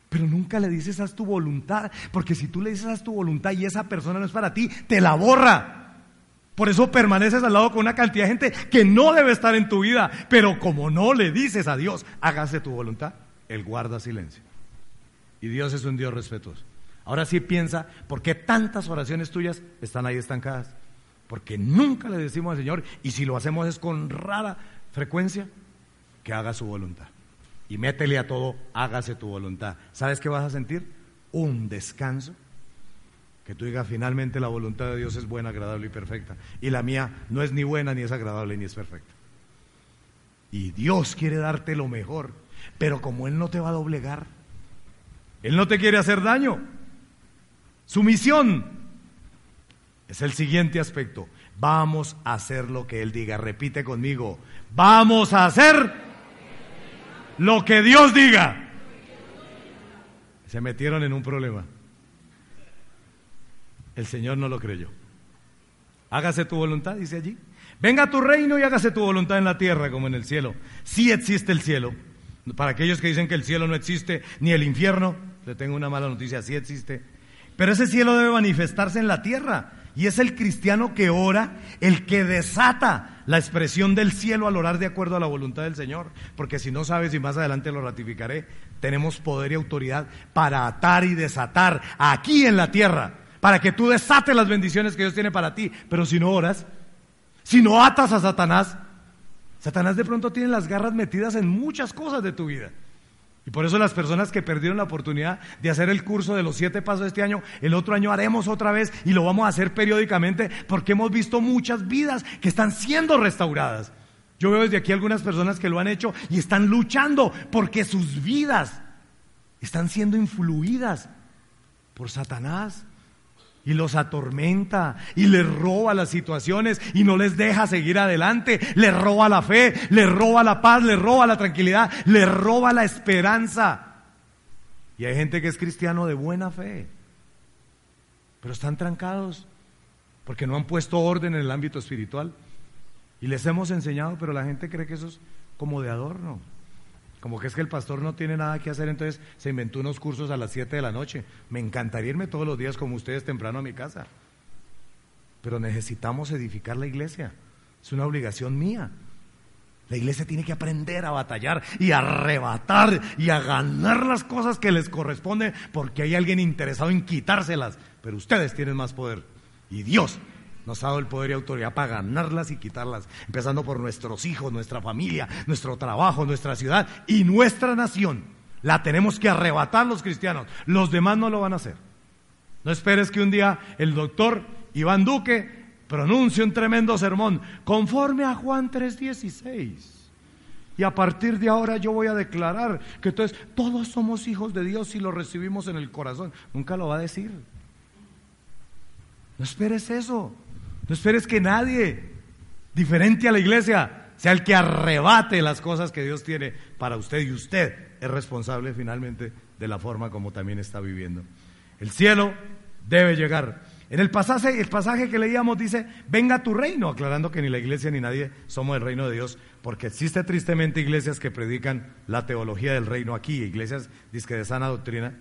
S4: Pero nunca le dices haz tu voluntad, porque si tú le dices haz tu voluntad y esa persona no es para ti, te la borra. Por eso permaneces al lado con una cantidad de gente que no debe estar en tu vida. Pero como no le dices a Dios, hágase tu voluntad, Él guarda silencio. Y Dios es un Dios respetuoso. Ahora sí piensa, ¿por qué tantas oraciones tuyas están ahí estancadas? Porque nunca le decimos al Señor, y si lo hacemos es con rara frecuencia, que haga su voluntad. Y métele a todo, hágase tu voluntad. ¿Sabes qué vas a sentir? Un descanso. Que tú digas, finalmente la voluntad de Dios es buena, agradable y perfecta. Y la mía no es ni buena, ni es agradable, ni es perfecta. Y Dios quiere darte lo mejor. Pero como Él no te va a doblegar, Él no te quiere hacer daño. Su misión es el siguiente aspecto. Vamos a hacer lo que Él diga. Repite conmigo. Vamos a hacer lo que Dios diga. Se metieron en un problema. El Señor no lo creyó. Hágase tu voluntad, dice allí. Venga a tu reino y hágase tu voluntad en la tierra como en el cielo. Sí existe el cielo. Para aquellos que dicen que el cielo no existe, ni el infierno, le tengo una mala noticia, sí existe. Pero ese cielo debe manifestarse en la tierra. Y es el cristiano que ora el que desata la expresión del cielo al orar de acuerdo a la voluntad del Señor. Porque si no sabes, y más adelante lo ratificaré, tenemos poder y autoridad para atar y desatar aquí en la tierra, para que tú desates las bendiciones que Dios tiene para ti. Pero si no oras, si no atas a Satanás, Satanás de pronto tiene las garras metidas en muchas cosas de tu vida. Y por eso las personas que perdieron la oportunidad de hacer el curso de los siete pasos este año, el otro año haremos otra vez y lo vamos a hacer periódicamente porque hemos visto muchas vidas que están siendo restauradas. Yo veo desde aquí algunas personas que lo han hecho y están luchando porque sus vidas están siendo influidas por Satanás y los atormenta y les roba las situaciones y no les deja seguir adelante, les roba la fe, les roba la paz, les roba la tranquilidad, les roba la esperanza. Y hay gente que es cristiano de buena fe, pero están trancados porque no han puesto orden en el ámbito espiritual. Y les hemos enseñado, pero la gente cree que eso es como de adorno. Como que es que el pastor no tiene nada que hacer, entonces se inventó unos cursos a las 7 de la noche. Me encantaría irme todos los días como ustedes temprano a mi casa. Pero necesitamos edificar la iglesia. Es una obligación mía. La iglesia tiene que aprender a batallar y a arrebatar y a ganar las cosas que les corresponden porque hay alguien interesado en quitárselas. Pero ustedes tienen más poder. Y Dios nos ha dado el poder y autoridad para ganarlas y quitarlas, empezando por nuestros hijos, nuestra familia, nuestro trabajo, nuestra ciudad y nuestra nación. La tenemos que arrebatar los cristianos. Los demás no lo van a hacer. No esperes que un día el doctor Iván Duque pronuncie un tremendo sermón conforme a Juan 3:16. Y a partir de ahora yo voy a declarar que entonces todos somos hijos de Dios si lo recibimos en el corazón. Nunca lo va a decir. No esperes eso. No esperes que nadie diferente a la iglesia sea el que arrebate las cosas que Dios tiene para usted y usted es responsable finalmente de la forma como también está viviendo. El cielo debe llegar. En el pasaje, el pasaje que leíamos dice, venga tu reino, aclarando que ni la iglesia ni nadie somos el reino de Dios, porque existe tristemente iglesias que predican la teología del reino aquí, iglesias disque de sana doctrina,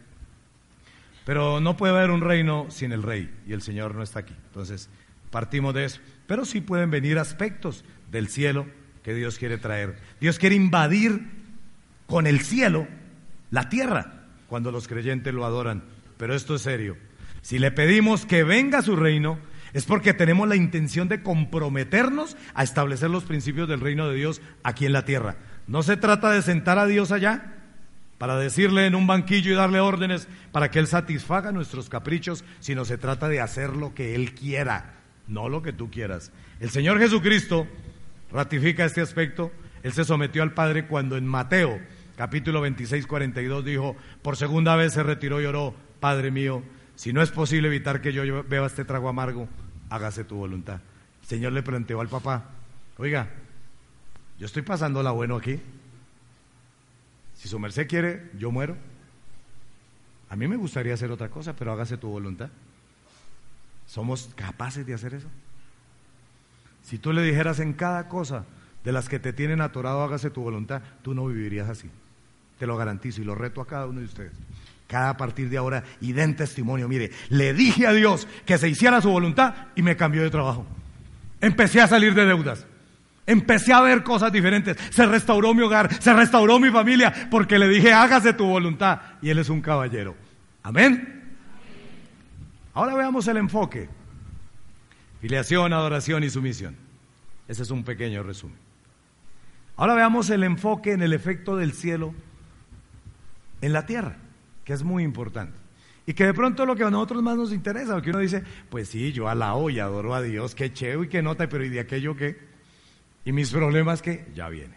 S4: pero no puede haber un reino sin el rey, y el Señor no está aquí. Entonces, Partimos de eso. Pero sí pueden venir aspectos del cielo que Dios quiere traer. Dios quiere invadir con el cielo la tierra cuando los creyentes lo adoran. Pero esto es serio. Si le pedimos que venga su reino, es porque tenemos la intención de comprometernos a establecer los principios del reino de Dios aquí en la tierra. No se trata de sentar a Dios allá para decirle en un banquillo y darle órdenes para que Él satisfaga nuestros caprichos, sino se trata de hacer lo que Él quiera no lo que tú quieras. El Señor Jesucristo ratifica este aspecto. Él se sometió al Padre cuando en Mateo capítulo 26, 42 dijo, por segunda vez se retiró y oró, Padre mío, si no es posible evitar que yo beba este trago amargo, hágase tu voluntad. El Señor le planteó al papá, oiga, yo estoy pasando la bueno aquí. Si su merced quiere, yo muero. A mí me gustaría hacer otra cosa, pero hágase tu voluntad. ¿Somos capaces de hacer eso? Si tú le dijeras en cada cosa de las que te tienen atorado, hágase tu voluntad, tú no vivirías así. Te lo garantizo y lo reto a cada uno de ustedes. Cada partir de ahora y den testimonio. Mire, le dije a Dios que se hiciera su voluntad y me cambió de trabajo. Empecé a salir de deudas. Empecé a ver cosas diferentes. Se restauró mi hogar, se restauró mi familia, porque le dije, hágase tu voluntad. Y Él es un caballero. Amén. Ahora veamos el enfoque. Filiación, adoración y sumisión. Ese es un pequeño resumen. Ahora veamos el enfoque en el efecto del cielo en la tierra, que es muy importante. Y que de pronto lo que a nosotros más nos interesa, porque uno dice, pues sí, yo alabo y adoro a Dios, qué chévere y qué nota, pero ¿y de aquello qué? Y mis problemas qué? Ya viene.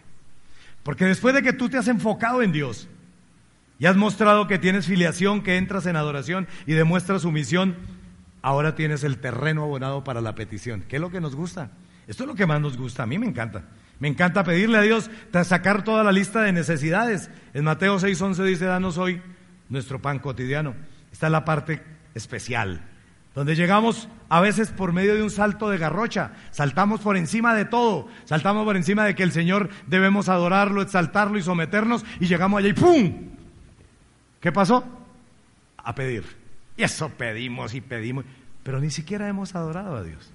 S4: Porque después de que tú te has enfocado en Dios, y has mostrado que tienes filiación, que entras en adoración y demuestras sumisión. Ahora tienes el terreno abonado para la petición. ¿Qué es lo que nos gusta? Esto es lo que más nos gusta. A mí me encanta. Me encanta pedirle a Dios sacar toda la lista de necesidades. En Mateo 6:11 dice, danos hoy nuestro pan cotidiano. Esta es la parte especial, donde llegamos a veces por medio de un salto de garrocha, saltamos por encima de todo, saltamos por encima de que el Señor debemos adorarlo, exaltarlo y someternos, y llegamos allá y ¡pum! ¿Qué pasó? A pedir. Y eso pedimos y pedimos, pero ni siquiera hemos adorado a Dios.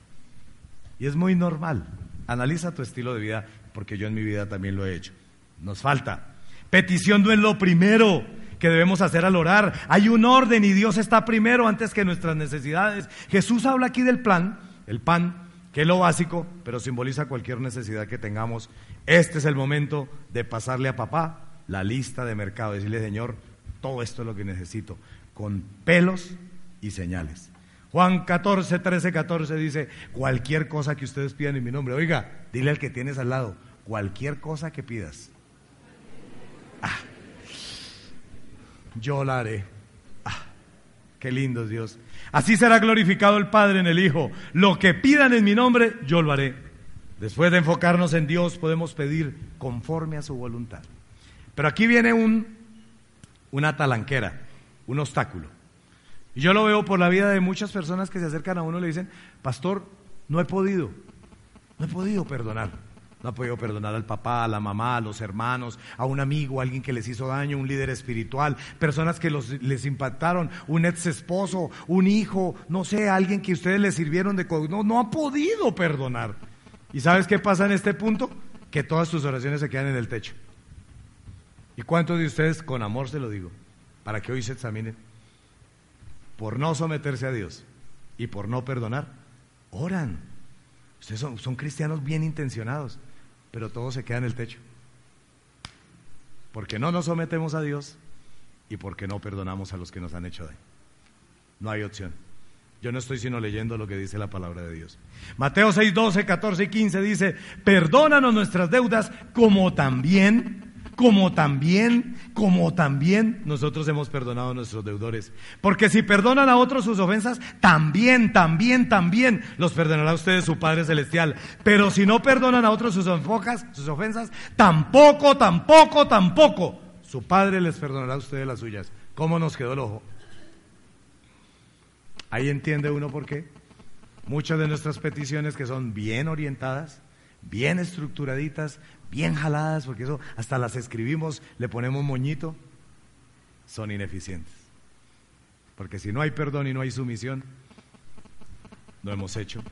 S4: Y es muy normal. Analiza tu estilo de vida, porque yo en mi vida también lo he hecho. Nos falta. Petición no es lo primero que debemos hacer al orar. Hay un orden y Dios está primero antes que nuestras necesidades. Jesús habla aquí del plan, el pan, que es lo básico, pero simboliza cualquier necesidad que tengamos. Este es el momento de pasarle a papá la lista de mercado, decirle, Señor, todo esto es lo que necesito, con pelos y señales. Juan 14, 13, 14 dice, cualquier cosa que ustedes pidan en mi nombre, oiga, dile al que tienes al lado, cualquier cosa que pidas, ah, yo la haré. Ah, qué lindo es Dios. Así será glorificado el Padre en el Hijo. Lo que pidan en mi nombre, yo lo haré. Después de enfocarnos en Dios, podemos pedir conforme a su voluntad. Pero aquí viene un, una talanquera, un obstáculo. Y yo lo veo por la vida de muchas personas que se acercan a uno y le dicen, pastor, no he podido, no he podido perdonar. No he podido perdonar al papá, a la mamá, a los hermanos, a un amigo, a alguien que les hizo daño, un líder espiritual, personas que los, les impactaron, un ex esposo, un hijo, no sé, alguien que ustedes les sirvieron de... No, no ha podido perdonar. ¿Y sabes qué pasa en este punto? Que todas tus oraciones se quedan en el techo. ¿Y cuántos de ustedes, con amor se lo digo, para que hoy se examinen, por no someterse a Dios y por no perdonar, oran? Ustedes son, cristianos bien intencionados, pero todo se queda en el techo. Porque no nos sometemos a Dios y porque no perdonamos a los que nos han hecho daño. No hay opción. Yo no estoy sino leyendo lo que dice la palabra de Dios. Mateo 6, 12, 14 y 15 dice, perdónanos nuestras deudas como también, como también, como también nosotros hemos perdonado a nuestros deudores. Porque si perdonan a otros sus ofensas, también, también, también los perdonará a ustedes su Padre Celestial. Pero si no perdonan a otros sus, enfocas, sus ofensas, tampoco, tampoco, tampoco su Padre les perdonará a ustedes las suyas. ¿Cómo nos quedó el ojo? Ahí entiende uno por qué. Muchas de nuestras peticiones que son bien orientadas, bien estructuraditas, bien jaladas, porque eso hasta las escribimos, le ponemos moñito, son ineficientes. Porque si no hay perdón y no hay sumisión, no hemos hecho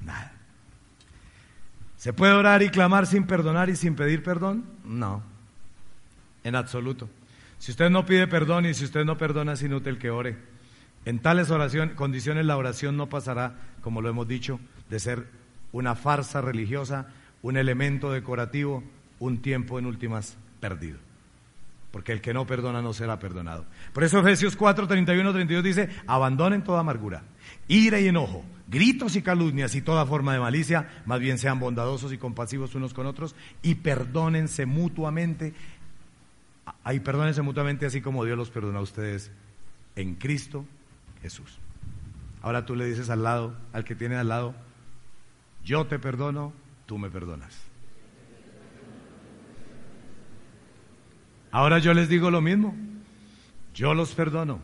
S4: nada. ¿Se puede orar y clamar sin perdonar y sin pedir perdón? No, en absoluto. Si usted no pide perdón y si usted no perdona, es inútil que ore. En tales oración, condiciones la oración no pasará, como lo hemos dicho, de ser una farsa religiosa, un elemento decorativo, un tiempo en últimas perdido. Porque el que no perdona no será perdonado. Por eso Efesios 4, 31, 32 dice, abandonen toda amargura, ira y enojo, gritos y calumnias y toda forma de malicia, más bien sean bondadosos y compasivos unos con otros y perdónense mutuamente. Ahí perdónense mutuamente así como Dios los perdona a ustedes en Cristo Jesús. Ahora tú le dices al lado, al que tiene al lado, yo te perdono, tú me perdonas. Ahora yo les digo lo mismo, yo los perdono,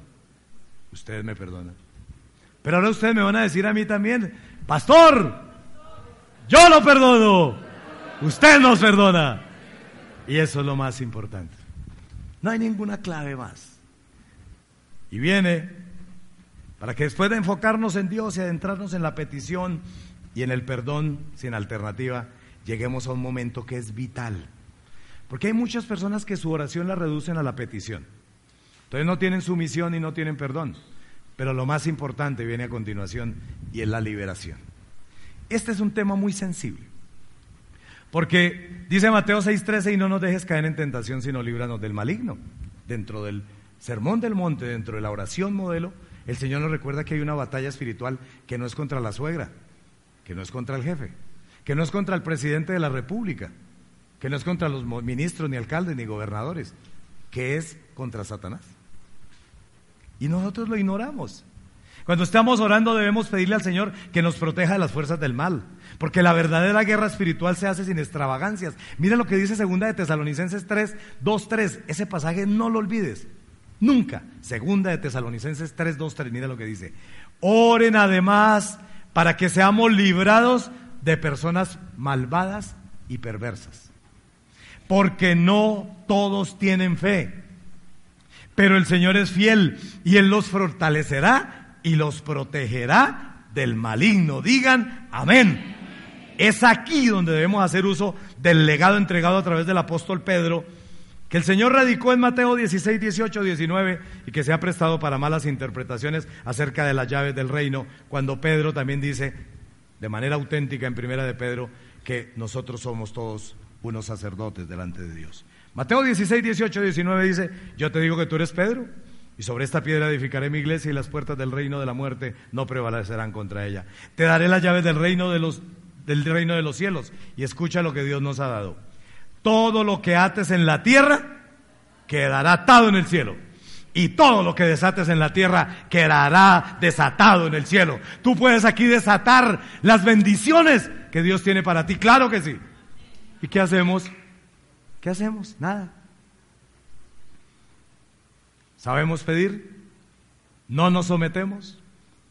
S4: ustedes me perdonan. Pero ahora ustedes me van a decir a mí también, pastor, yo lo perdono, usted nos perdona. Y eso es lo más importante. No hay ninguna clave más. Y viene para que después de enfocarnos en Dios y adentrarnos en la petición y en el perdón sin alternativa, lleguemos a un momento que es vital. Porque hay muchas personas que su oración la reducen a la petición. Entonces no tienen sumisión y no tienen perdón. Pero lo más importante viene a continuación y es la liberación. Este es un tema muy sensible. Porque dice Mateo 6:13, y no nos dejes caer en tentación, sino líbranos del maligno. Dentro del sermón del monte, dentro de la oración modelo, el Señor nos recuerda que hay una batalla espiritual que no es contra la suegra, que no es contra el jefe, que no es contra el presidente de la República, que no es contra los ministros, ni alcaldes, ni gobernadores, que es contra Satanás. Y nosotros lo ignoramos. Cuando estamos orando debemos pedirle al Señor que nos proteja de las fuerzas del mal, porque la verdadera guerra espiritual se hace sin extravagancias. Mira lo que dice segunda de Tesalonicenses 3, 2, 3. Ese pasaje no lo olvides. Nunca. Segunda de Tesalonicenses 3, 2, 3. Mira lo que dice. Oren además para que seamos librados de personas malvadas y perversas. Porque no todos tienen fe. Pero el Señor es fiel y Él los fortalecerá y los protegerá del maligno. Digan amén. Es aquí donde debemos hacer uso del legado entregado a través del apóstol Pedro, que el Señor radicó en Mateo 16, 18, 19 y que se ha prestado para malas interpretaciones acerca de las llaves del reino, cuando Pedro también dice de manera auténtica en primera de Pedro que nosotros somos todos unos sacerdotes delante de Dios. Mateo 16, 18, 19 dice, yo te digo que tú eres Pedro, y sobre esta piedra edificaré mi iglesia y las puertas del reino de la muerte no prevalecerán contra ella. Te daré las llaves del reino de los, del reino de los cielos. Y escucha lo que Dios nos ha dado. Todo lo que ates en la tierra quedará atado en el cielo. Y todo lo que desates en la tierra quedará desatado en el cielo. Tú puedes aquí desatar las bendiciones que Dios tiene para ti. Claro que sí. ¿Y qué hacemos? ¿Qué hacemos? Nada. ¿Sabemos pedir? No nos sometemos,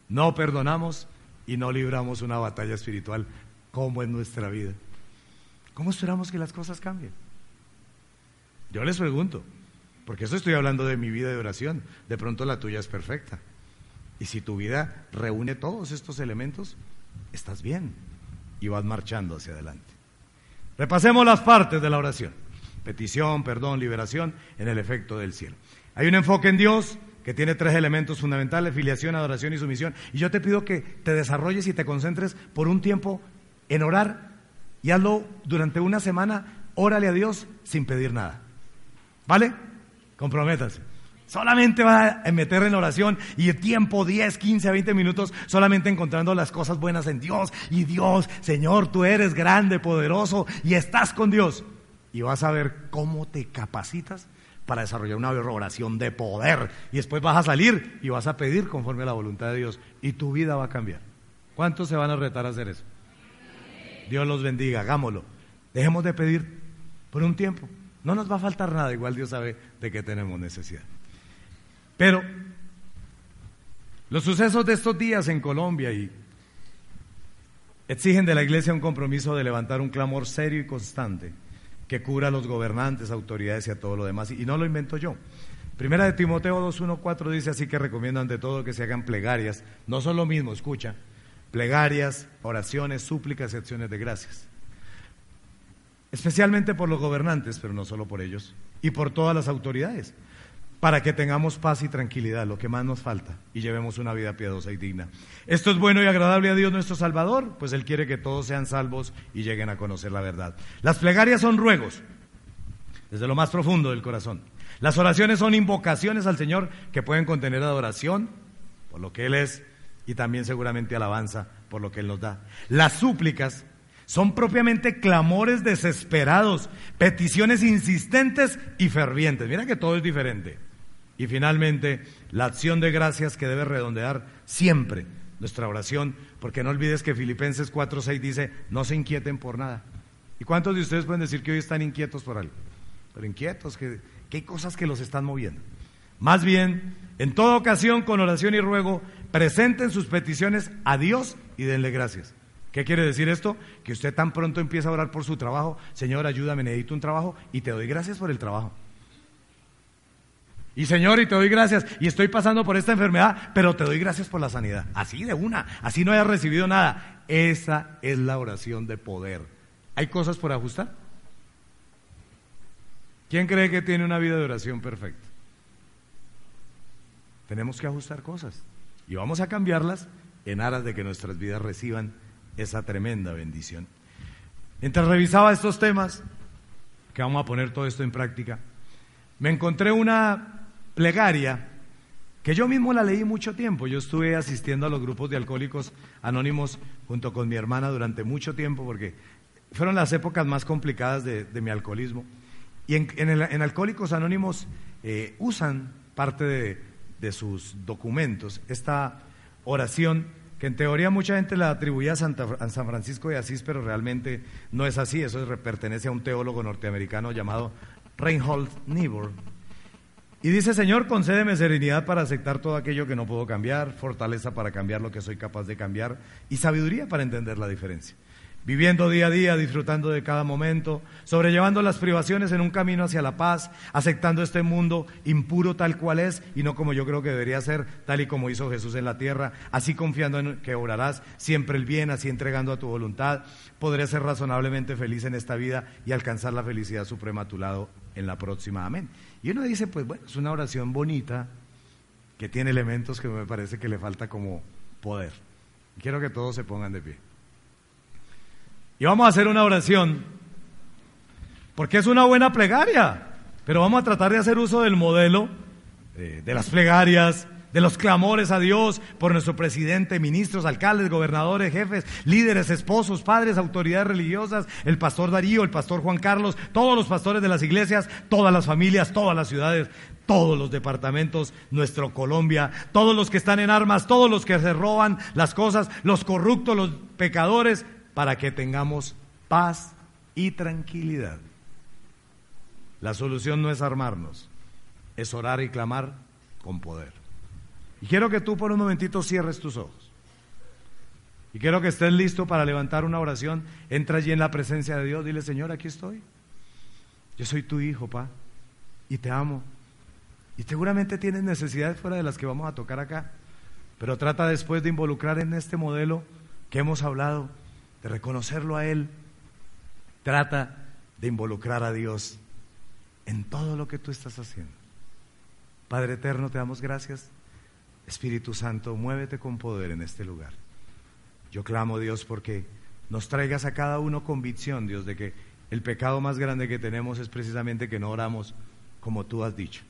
S4: no perdonamos y no libramos una batalla espiritual como en nuestra vida. ¿Cómo esperamos que las cosas cambien? Yo les pregunto, porque eso estoy hablando de mi vida de oración, de pronto la tuya es perfecta. Y si tu vida reúne todos estos elementos, estás bien y vas marchando hacia adelante. Repasemos las partes de la oración. Petición, perdón, liberación en el efecto del cielo. Hay un enfoque en Dios que tiene tres elementos fundamentales, filiación, adoración y sumisión. Y yo te pido que te desarrolles y te concentres por un tiempo en orar y hazlo durante una semana, órale a Dios sin pedir nada. ¿Vale? Comprométase. Solamente va a meter en oración y el tiempo 10, 15, 20 minutos solamente encontrando las cosas buenas en Dios. Y Dios, Señor, tú eres grande, poderoso y estás con Dios. Y vas a ver cómo te capacitas para desarrollar una oración de poder. Y después vas a salir y vas a pedir conforme a la voluntad de Dios. Y tu vida va a cambiar. ¿Cuántos se van a retar a hacer eso? Dios los bendiga, hagámoslo. Dejemos de pedir por un tiempo. No nos va a faltar nada, igual Dios sabe de qué tenemos necesidad. Pero los sucesos de estos días en Colombia y exigen de la iglesia un compromiso de levantar un clamor serio y constante que cura a los gobernantes, autoridades y a todo lo demás. Y no lo invento yo. Primera de Timoteo 2.1.4 dice así que recomiendo ante todo que se hagan plegarias. No son lo mismo, escucha. Plegarias, oraciones, súplicas y acciones de gracias. Especialmente por los gobernantes, pero no solo por ellos. Y por todas las autoridades para que tengamos paz y tranquilidad, lo que más nos falta, y llevemos una vida piadosa y digna. Esto es bueno y agradable a Dios nuestro Salvador, pues Él quiere que todos sean salvos y lleguen a conocer la verdad. Las plegarias son ruegos, desde lo más profundo del corazón. Las oraciones son invocaciones al Señor que pueden contener adoración por lo que Él es y también seguramente alabanza por lo que Él nos da. Las súplicas son propiamente clamores desesperados, peticiones insistentes y fervientes. Mira que todo es diferente. Y finalmente, la acción de gracias que debe redondear siempre nuestra oración, porque no olvides que Filipenses 4:6 dice, no se inquieten por nada. ¿Y cuántos de ustedes pueden decir que hoy están inquietos por algo? Pero inquietos, que, que hay cosas que los están moviendo. Más bien, en toda ocasión, con oración y ruego, presenten sus peticiones a Dios y denle gracias. ¿Qué quiere decir esto? Que usted tan pronto empieza a orar por su trabajo, Señor, ayúdame, necesito un trabajo y te doy gracias por el trabajo. Y Señor, y te doy gracias. Y estoy pasando por esta enfermedad, pero te doy gracias por la sanidad. Así de una, así no hayas recibido nada. Esa es la oración de poder. ¿Hay cosas por ajustar? ¿Quién cree que tiene una vida de oración perfecta? Tenemos que ajustar cosas. Y vamos a cambiarlas en aras de que nuestras vidas reciban esa tremenda bendición. Mientras revisaba estos temas, que vamos a poner todo esto en práctica, me encontré una plegaria, que yo mismo la leí mucho tiempo. Yo estuve asistiendo a los grupos de alcohólicos anónimos junto con mi hermana durante mucho tiempo porque fueron las épocas más complicadas de, mi alcoholismo. Y en, Alcohólicos Anónimos eh, usan parte de, de, sus documentos esta oración que en teoría mucha gente la atribuía a, San Francisco de Asís, pero realmente no es así. Eso pertenece a un teólogo norteamericano llamado Reinhold Niebuhr y dice, Señor, concédeme serenidad para aceptar todo aquello que no puedo cambiar, fortaleza para cambiar lo que soy capaz de cambiar y sabiduría para entender la diferencia. Viviendo día a día, disfrutando de cada momento, sobrellevando las privaciones en un camino hacia la paz, aceptando este mundo impuro tal cual es y no como yo creo que debería ser, tal y como hizo Jesús en la tierra, así confiando en que obrarás siempre el bien, así entregando a tu voluntad, podré ser razonablemente feliz en esta vida y alcanzar la felicidad suprema a tu lado en la próxima. Amén. Y uno dice, pues bueno, es una oración bonita que tiene elementos que me parece que le falta como poder. Quiero que todos se pongan de pie. Y vamos a hacer una oración, porque es una buena plegaria. Pero vamos a tratar de hacer uso del modelo eh, de las plegarias, de los clamores a Dios por nuestro presidente, ministros, alcaldes, gobernadores, jefes, líderes, esposos, padres, autoridades religiosas, el pastor Darío, el pastor Juan Carlos, todos los pastores de las iglesias, todas las familias, todas las ciudades, todos los departamentos, nuestro Colombia, todos los que están en armas, todos los que se roban las cosas, los corruptos, los pecadores, para que tengamos paz y tranquilidad. La solución no es armarnos, es orar y clamar con poder. Y quiero que tú por un momentito cierres tus ojos. Y quiero que estés listo para levantar una oración. Entra allí en la presencia de Dios. Dile, Señor, aquí estoy. Yo soy tu hijo, pa. Y te amo. Y seguramente tienes necesidades fuera de las que vamos a tocar acá. Pero trata después de involucrar en este modelo que hemos hablado, de reconocerlo a Él. Trata de involucrar a Dios en todo lo que tú estás haciendo. Padre eterno, te damos gracias Espíritu Santo, muévete con poder en este lugar. Yo clamo, Dios, porque nos traigas a cada uno convicción, Dios, de que el pecado más grande que tenemos es precisamente que no oramos como tú has dicho,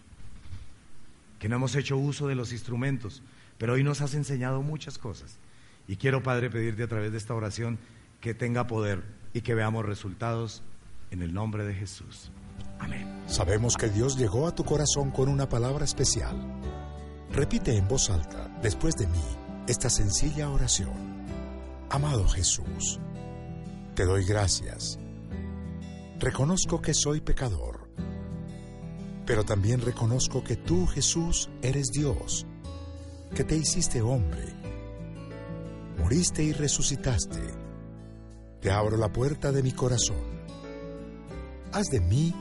S4: que no hemos hecho uso de los instrumentos, pero hoy nos has enseñado muchas cosas. Y quiero, Padre, pedirte a través de esta oración que tenga poder y que veamos resultados en el nombre de Jesús. Amén.
S3: Sabemos que Dios llegó a tu corazón con una palabra especial. Repite en voz alta, después de mí, esta sencilla oración. Amado Jesús, te doy gracias. Reconozco que soy pecador, pero también reconozco que tú, Jesús, eres Dios, que te hiciste hombre, moriste y resucitaste. Te abro la puerta de mi corazón. Haz de mí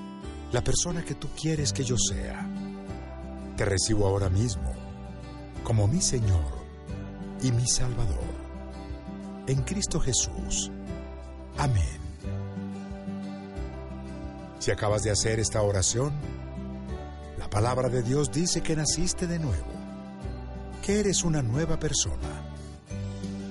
S3: la persona que tú quieres que yo sea. Te recibo ahora mismo como mi Señor y mi Salvador. En Cristo Jesús. Amén. Si acabas de hacer esta oración, la palabra de Dios dice que naciste de nuevo, que eres una nueva persona.